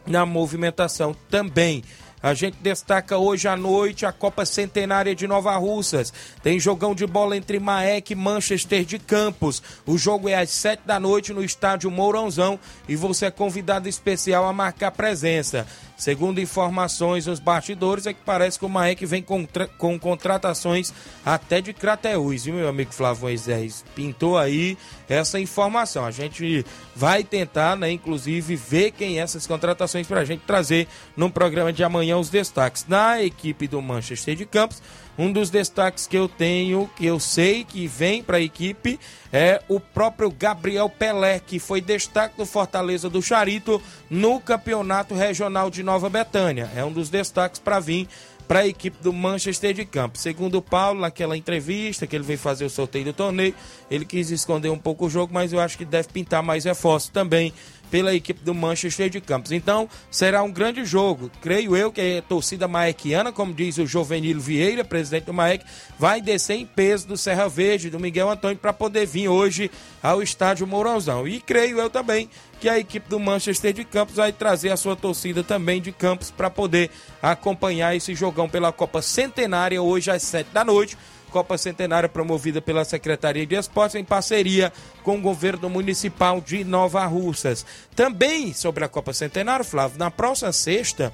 na movimentação também. A gente destaca hoje à noite a Copa Centenária de Nova Russas. Tem jogão de bola entre Maek e Manchester de Campos. O jogo é às sete da noite no estádio Mourãozão e você é convidado especial a marcar presença. Segundo informações nos bastidores, é que parece que o Maek vem com contratações até de Crateús, viu, meu amigo Flávio Moisés? Pintou aí essa informação. A gente vai tentar, né, inclusive, ver quem é essas contratações para a gente trazer no programa de amanhã os destaques. Na equipe do Manchester de Campos, um dos destaques que eu tenho, que eu sei que vem para a equipe, é o próprio Gabriel Pelé, que foi destaque do Fortaleza do Charito no Campeonato Regional de Nova Betânia. É um dos destaques para vir para a equipe do Manchester de Campo. Segundo o Paulo, naquela entrevista que ele veio fazer o sorteio do torneio, ele quis esconder um pouco o jogo, mas eu acho que deve pintar mais reforço também pela equipe do Manchester de Campos. Então, será um grande jogo. Creio eu que a torcida maequiana, como diz o Jovenilo Vieira, presidente do Maek, vai descer em peso do Serra Verde, do Miguel Antônio, para poder vir hoje ao estádio Mourãozão. E creio eu também que a equipe do Manchester de Campos vai trazer a sua torcida também de Campos para poder acompanhar esse jogão pela Copa Centenária hoje às sete da noite Copa Centenária promovida pela Secretaria de Esportes em parceria com o governo municipal de Nova Russas. Também sobre a Copa Centenária, Flávio, na próxima sexta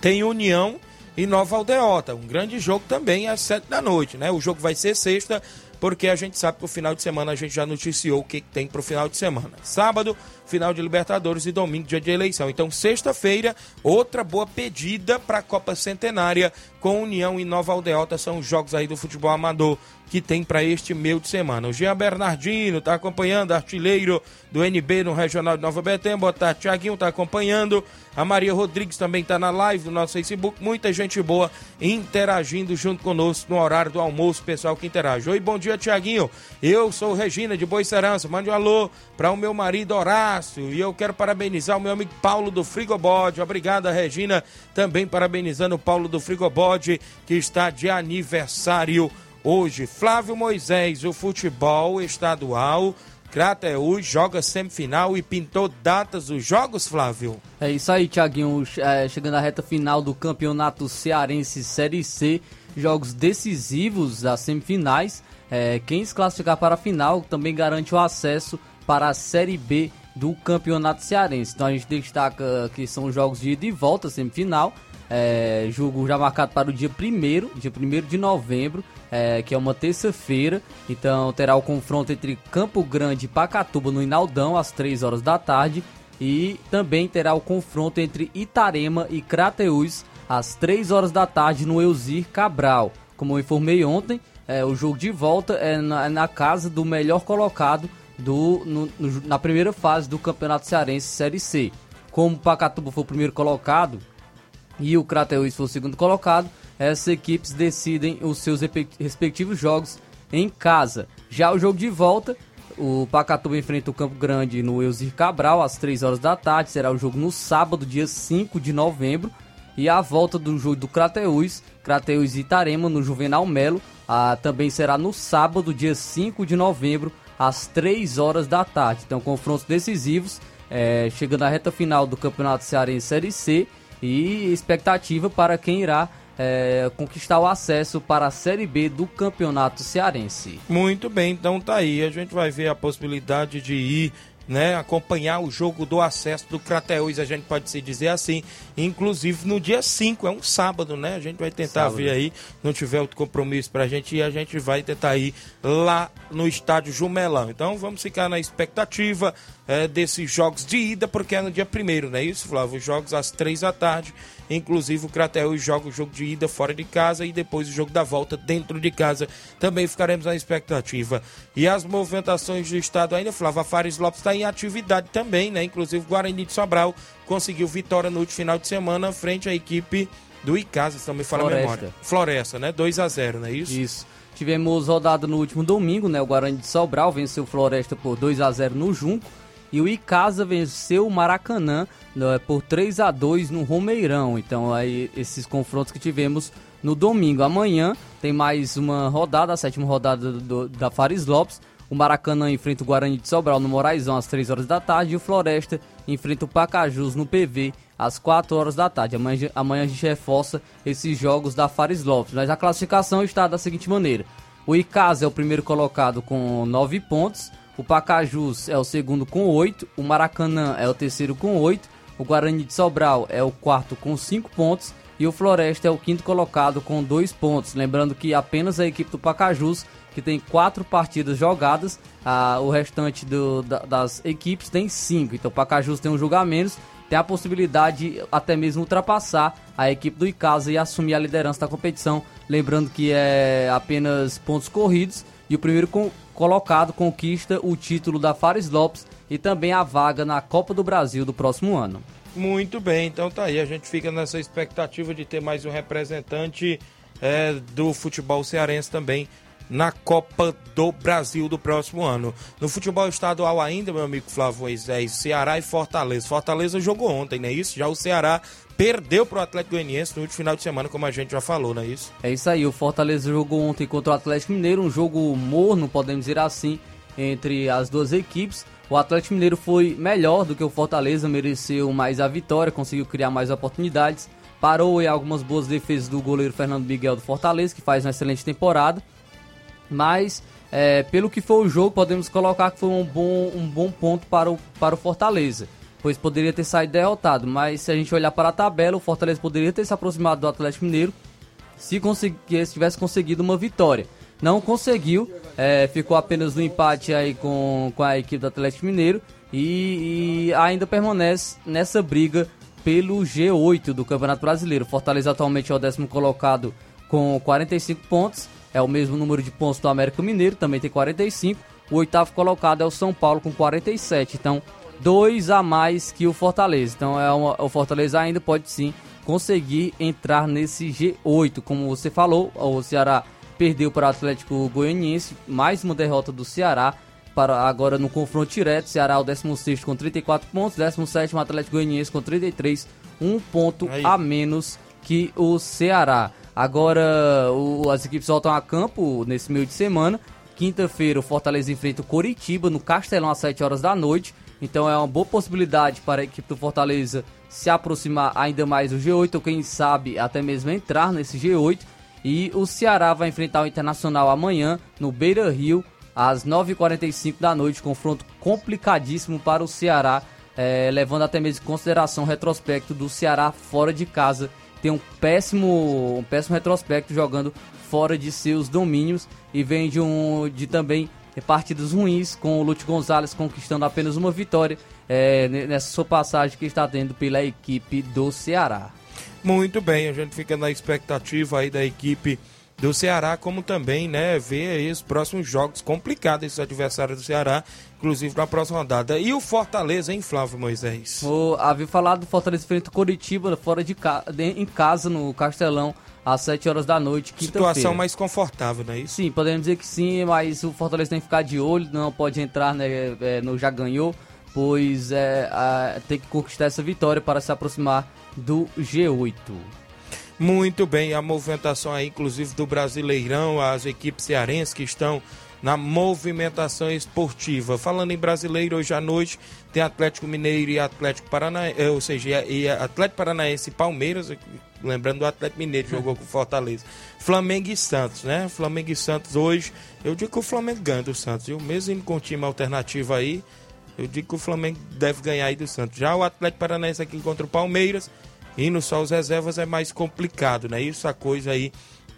tem União e Nova Aldeota, um grande jogo também às sete da noite, né? O jogo vai ser sexta, porque a gente sabe que o final de semana a gente já noticiou o que tem para o final de semana. Sábado, final de Libertadores e domingo, dia de eleição. Então, sexta-feira, outra boa pedida para a Copa Centenária com União e Nova Aldeota. São os jogos aí do futebol amador que tem para este meio de semana. O Jean Bernardino está acompanhando, artilheiro do NB no Regional de Nova Betânia. Boa tarde, Tiaguinho está acompanhando. A Maria Rodrigues também está na live do nosso Facebook. Muita gente boa interagindo junto conosco no horário do almoço, pessoal que interage. Oi, bom dia, Tiaguinho. Eu sou Regina de Boa Serança. Mande um alô para o meu marido Horácio. E eu quero parabenizar o meu amigo Paulo do Frigobode. Obrigada, Regina. Também parabenizando o Paulo do Frigobode, que está de aniversário hoje. Flávio Moisés, o futebol estadual Crateús joga semifinal e pintou datas dos jogos, Flávio. É isso aí, Thiaguinho. É, chegando à reta final do Campeonato Cearense Série C, jogos decisivos das semifinais. É, quem se classificar para a final também garante o acesso para a Série B do Campeonato Cearense. Então a gente destaca que são jogos de ida e volta, semifinal. É, jogo já marcado para o dia 1 dia 1 de novembro, é, que é uma terça-feira. Então terá o confronto entre Campo Grande e Pacatuba no Inaldão, às 3 horas da tarde. E também terá o confronto entre Itarema e Crateús, às 3 horas da tarde, no Elzir Cabral. Como eu informei ontem, é, o jogo de volta é na, na casa do melhor colocado do, no, no, na primeira fase do Campeonato Cearense Série C. Como o Pacatuba foi o primeiro colocado e o Crateus foi o segundo colocado, essas equipes decidem os seus respectivos jogos em casa. Já o jogo de volta, o Pacatuba enfrenta o Campo Grande no Elzir Cabral às 3 horas da tarde. Será o jogo no sábado, dia 5 de novembro. E a volta do jogo do Crateus, Crateus e Itarema no Juvenal Melo, ah, também será no sábado, dia 5 de novembro, às 3 horas da tarde. Então, confrontos decisivos, é, chegando à reta final do Campeonato Cearense Série C e expectativa para quem irá é, conquistar o acesso para a Série B do Campeonato Cearense. Muito bem, então tá aí. A gente vai ver a possibilidade de ir né, acompanhar o jogo do acesso do Crateus, a gente pode se dizer assim, inclusive no dia 5, é um sábado, né? A gente vai tentar sábado. ver aí, não tiver outro compromisso pra gente e a gente vai tentar ir lá no estádio Jumelão. Então vamos ficar na expectativa é, desses jogos de ida, porque é no dia primeiro, não é isso, Flávio? Os jogos às três da tarde Inclusive o Crateus joga o jogo de ida fora de casa e depois o jogo da volta dentro de casa. Também ficaremos na expectativa. E as movimentações do estado ainda, Flávio, a Fares Lopes está em atividade também, né? Inclusive o Guarani de Sobral conseguiu vitória no último final de semana frente à equipe do Icasa, me fala a memória. Floresta, né? 2 a 0 não é isso? Isso. Tivemos rodada no último domingo, né? O Guarani de Sobral venceu Floresta por 2 a 0 no Junco. E o Icasa venceu o Maracanã né, por 3 a 2 no Romeirão. Então, aí, esses confrontos que tivemos no domingo. Amanhã tem mais uma rodada, a sétima rodada do, da Fares Lopes. O Maracanã enfrenta o Guarani de Sobral no Moraizão às 3 horas da tarde. E o Floresta enfrenta o Pacajus no PV às 4 horas da tarde. Amanhã, amanhã a gente reforça esses jogos da Fares Lopes. Mas a classificação está da seguinte maneira: o Icasa é o primeiro colocado com 9 pontos. O Pacajus é o segundo com 8, o Maracanã é o terceiro com 8, o Guarani de Sobral é o quarto com 5 pontos e o Floresta é o quinto colocado com 2 pontos. Lembrando que apenas a equipe do Pacajus, que tem 4 partidas jogadas, o restante do, da, das equipes tem 5. Então o Pacajus tem um jogo a menos, tem a possibilidade de até mesmo ultrapassar a equipe do Icasa e assumir a liderança da competição. Lembrando que é apenas pontos corridos e o primeiro com, colocado conquista o título da Fares Lopes e também a vaga na Copa do Brasil do próximo ano. Muito bem, então tá aí. A gente fica nessa expectativa de ter mais um representante é, do futebol cearense também na Copa do Brasil do próximo ano. No futebol estadual ainda, meu amigo Flávio Moisés, Ceará e Fortaleza. Fortaleza jogou ontem, não é isso? Já o Ceará perdeu para o Atlético Goianiense no último final de semana, como a gente já falou, não é isso? É isso aí, o Fortaleza jogou ontem contra o Atlético Mineiro, um jogo morno, podemos dizer assim, entre as duas equipes. O Atlético Mineiro foi melhor do que o Fortaleza, mereceu mais a vitória, conseguiu criar mais oportunidades, parou em algumas boas defesas do goleiro Fernando Miguel do Fortaleza, que faz uma excelente temporada. Mas, é, pelo que foi o jogo, podemos colocar que foi um bom, um bom ponto para o, para o Fortaleza. Pois poderia ter saído derrotado. Mas se a gente olhar para a tabela, o Fortaleza poderia ter se aproximado do Atlético Mineiro se, se tivesse conseguido uma vitória. Não conseguiu, é, ficou apenas no empate aí com, com a equipe do Atlético Mineiro e, e ainda permanece nessa briga pelo G8 do Campeonato Brasileiro. Fortaleza atualmente é o décimo colocado com 45 pontos é o mesmo número de pontos do América Mineiro, também tem 45. O oitavo colocado é o São Paulo com 47. Então, dois a mais que o Fortaleza. Então, é uma, o Fortaleza ainda pode sim conseguir entrar nesse G8. Como você falou, o Ceará perdeu para o Atlético Goianiense, mais uma derrota do Ceará. Para agora no confronto direto, Ceará é o 16 com 34 pontos, 17 Atlético Goianiense com 33, um ponto Aí. a menos que o Ceará. Agora o, as equipes voltam a campo nesse meio de semana, quinta-feira o Fortaleza enfrenta o Coritiba no Castelão às 7 horas da noite. Então é uma boa possibilidade para a equipe do Fortaleza se aproximar ainda mais do G8, ou quem sabe até mesmo entrar nesse G8. E o Ceará vai enfrentar o Internacional amanhã no Beira Rio, às 9h45 da noite. Confronto complicadíssimo para o Ceará, é, levando até mesmo em consideração o retrospecto do Ceará fora de casa. Tem um péssimo, um péssimo retrospecto jogando fora de seus domínios e vem de, um, de também partidas ruins, com o Lute Gonzalez conquistando apenas uma vitória é, nessa sua passagem que está tendo pela equipe do Ceará. Muito bem, a gente fica na expectativa aí da equipe do Ceará, como também, né, ver aí os próximos jogos complicados esses adversários do Ceará, inclusive na próxima rodada. E o Fortaleza, hein, Flávio Moisés? Havia falado do Fortaleza frente ao Curitiba, fora de, ca... em casa, no Castelão, às 7 horas da noite. Situação mais confortável, não é isso? Sim, podemos dizer que sim, mas o Fortaleza tem que ficar de olho, não pode entrar né, é, no já ganhou, pois é, a, tem que conquistar essa vitória para se aproximar do G8. Muito bem, a movimentação aí, inclusive do Brasileirão, as equipes cearenses que estão na movimentação esportiva. Falando em brasileiro, hoje à noite tem Atlético Mineiro e Atlético Paranaense, eh, ou seja, e Atlético Paranaense e Palmeiras, lembrando do Atlético Mineiro jogou com Fortaleza. Flamengo e Santos, né? Flamengo e Santos hoje, eu digo que o Flamengo ganha do Santos, viu? Mesmo indo com um time alternativo aí, eu digo que o Flamengo deve ganhar aí do Santos. Já o Atlético Paranaense aqui contra o Palmeiras, indo só os reservas é mais complicado, né? Isso a coisa aí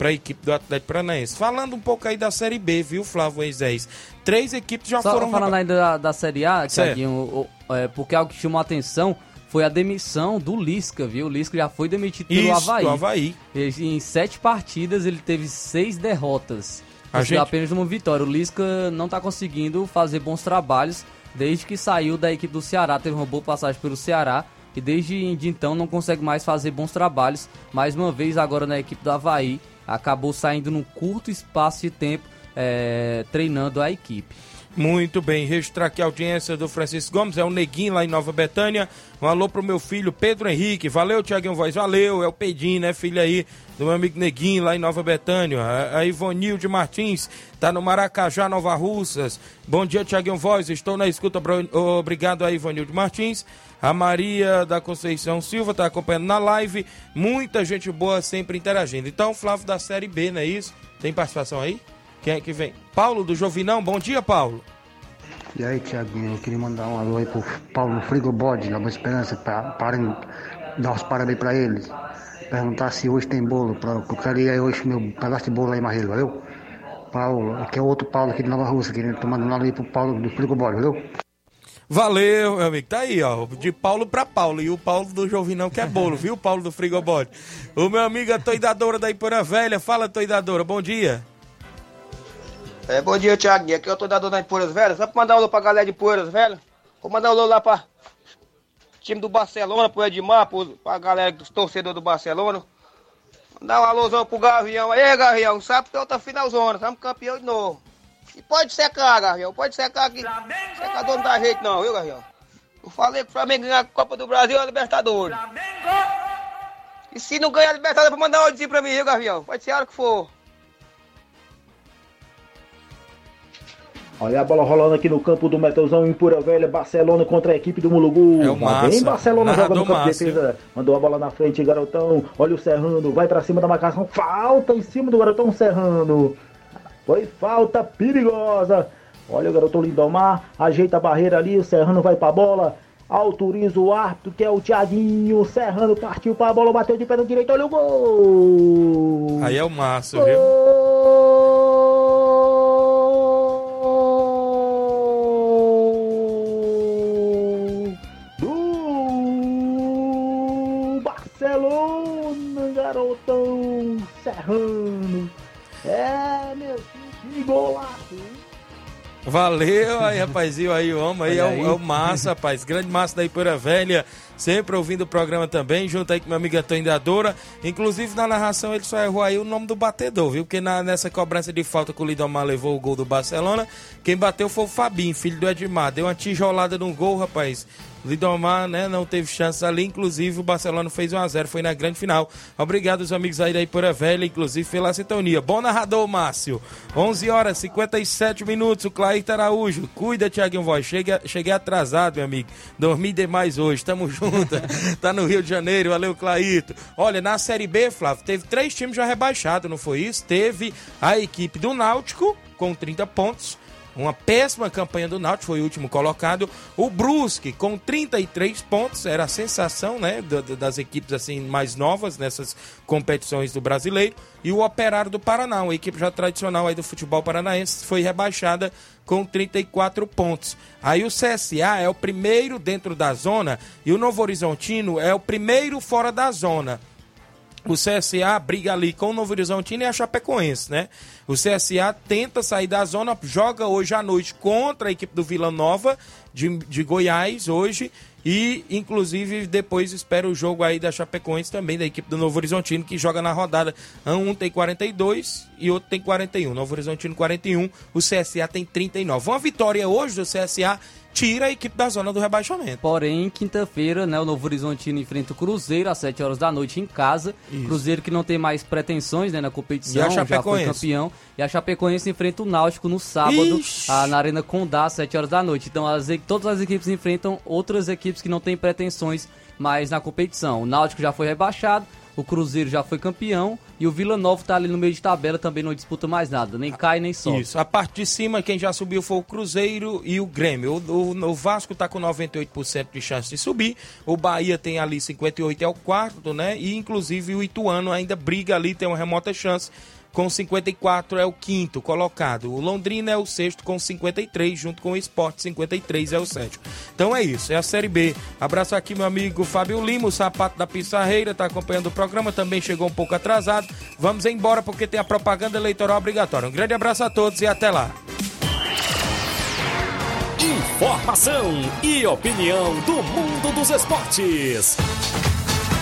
para a equipe do Atlético Paranaense. Falando um pouco aí da Série B, viu, Flávio Moisés? Três equipes já Só foram... falando ainda da, da Série A, Thiaguinho, é, porque algo que chamou a atenção foi a demissão do Lisca, viu? O Lisca já foi demitido pelo Isso, Havaí. do Havaí. Em sete partidas ele teve seis derrotas. A A gente- apenas uma vitória. O Lisca não está conseguindo fazer bons trabalhos desde que saiu da equipe do Ceará. Teve uma boa passagem pelo Ceará e desde de então não consegue mais fazer bons trabalhos. Mais uma vez agora na equipe do Havaí. Acabou saindo num curto espaço de tempo é, treinando a equipe. Muito bem, registrar aqui a audiência do Francisco Gomes, é o Neguinho lá em Nova Betânia. Um alô pro meu filho Pedro Henrique. Valeu, Tiaguinho Voz, valeu. É o Pedinho, né, filho aí do meu amigo Neguinho lá em Nova Betânia. A, Ivonilde Martins tá no Maracajá, Nova Russas. Bom dia, Tiaguinho Voz, estou na escuta. Obrigado a Ivonilde Martins. A Maria da Conceição Silva tá acompanhando na live. Muita gente boa sempre interagindo. Então, Flávio da Série B, não é isso? Tem participação aí? Quem é que vem? Paulo do Jovinão, bom dia, Paulo. E aí, Tiaguinho, eu queria mandar um alô aí pro Paulo Frigobode, na Boa Esperança, para dar os parabéns pra ele. Perguntar se hoje tem bolo, pra, eu aí hoje meu pedaço de bolo aí, Marrelo, valeu? Paulo, aqui é outro Paulo aqui de Nova Rússia, querendo mandando um alô aí pro Paulo do Frigobode, valeu? Valeu, meu amigo. Tá aí, ó. De Paulo pra Paulo. E o Paulo do Jovinão que é bolo, viu? Paulo do Frigobode. O meu amigo, a Toidadora da Ipura Velha. Fala, Toidadora. Bom dia. É, bom dia, Thiaguinho. Aqui eu tô dando em Poeiras Velhas. Só pra mandar um alô pra galera de Poeiras Velhas. Vou mandar um alô lá pra time do Barcelona, pro Edmar, pro, pra galera dos torcedores do Barcelona. Mandar um alôzão pro Gavião. Aí, Gavião, sabe que outra finalzona, estamos campeão de novo. E pode secar, Gavião, pode secar aqui. Secador não dá jeito não, viu, Gavião? Eu falei que o Flamengo ganhar a Copa do Brasil é a Libertadores. E se não ganhar a Libertadores, pra mandar um áudiozinho pra mim, viu, Gavião? Pode ser a hora que for. Olha a bola rolando aqui no campo do Meteuzão em Pura Velha, Barcelona contra a equipe do Mulugu. É o Lá vem Massa. Barcelona joga no campo de Massa, defesa. Mandou a bola na frente, garotão. Olha o Serrano, vai pra cima da marcação. Falta em cima do garotão Serrano. Foi falta perigosa. Olha o garotão Lindomar, ajeita a barreira ali, o Serrano vai pra bola. Autoriza o árbitro, que é o Thiaguinho. Serrano partiu pra bola, bateu de pé no direito, olha o gol. Aí é o Márcio, viu? do Serrano. É, meu filho, que golaço. Valeu aí, rapazinho, aí, homem aí, é Olha o, aí. é o Massa, rapaz. Grande Massa da Ipura Velha. Sempre ouvindo o programa também, junto aí com meu amigo Antônio da Doura. Inclusive, na narração, ele só errou aí o nome do batedor, viu? Porque na, nessa cobrança de falta que o Lidomar levou o gol do Barcelona, quem bateu foi o Fabinho, filho do Edmar. Deu uma tijolada no gol, rapaz. Lidomar, né, não teve chance ali, inclusive o Barcelona fez 1x0, foi na grande final. Obrigado os amigos aí da Ipura Velha, inclusive pela sintonia. Bom narrador, Márcio. 11 horas 57 minutos, o Clair Araújo. Cuida, Tiaguinho Voz, cheguei atrasado, meu amigo. Dormi demais hoje, tamo junto. Tá no Rio de Janeiro, valeu, Claito. Olha, na Série B, Flávio, teve três times já rebaixados, não foi isso? Teve a equipe do Náutico, com 30 pontos, uma péssima campanha do Náutico, foi o último colocado. O Brusque com 33 pontos, era a sensação, né, das equipes assim mais novas nessas competições do Brasileiro. E o Operário do Paraná, uma equipe já tradicional aí do futebol paranaense, foi rebaixada com 34 pontos. Aí o CSA é o primeiro dentro da zona e o Novo Horizontino é o primeiro fora da zona o CSA briga ali com o Novo Horizontino e a Chapecoense, né? O CSA tenta sair da zona, joga hoje à noite contra a equipe do Vila Nova de, de Goiás, hoje, e inclusive depois espera o jogo aí da Chapecoense também, da equipe do Novo Horizontino, que joga na rodada. Um tem 42 e outro tem 41. Novo Horizontino 41, o CSA tem 39. Uma vitória hoje do CSA tira a equipe da zona do rebaixamento. Porém, quinta-feira, né, o Novo Horizontino enfrenta o Cruzeiro às 7 horas da noite em casa. Isso. Cruzeiro que não tem mais pretensões né, na competição, já foi campeão. E a Chapecoense enfrenta o Náutico no sábado, na Arena Condá, às 7 horas da noite. Então, as, todas as equipes enfrentam outras equipes que não têm pretensões mais na competição. O Náutico já foi rebaixado, o Cruzeiro já foi campeão e o Vila Nova tá ali no meio de tabela, também não disputa mais nada, nem cai nem sobe. Isso, a parte de cima quem já subiu foi o Cruzeiro e o Grêmio. O, o, o Vasco tá com 98% de chance de subir, o Bahia tem ali 58 é o quarto, né? E inclusive o Ituano ainda briga ali, tem uma remota chance com 54 é o quinto colocado. O Londrina é o sexto com 53, junto com o Sport 53 é o sétimo. Então é isso, é a Série B. Abraço aqui meu amigo Fábio Lima, o sapato da Pissarreira, tá acompanhando o programa, também chegou um pouco atrasado. Vamos embora porque tem a propaganda eleitoral obrigatória. Um grande abraço a todos e até lá. Informação e opinião do mundo dos esportes.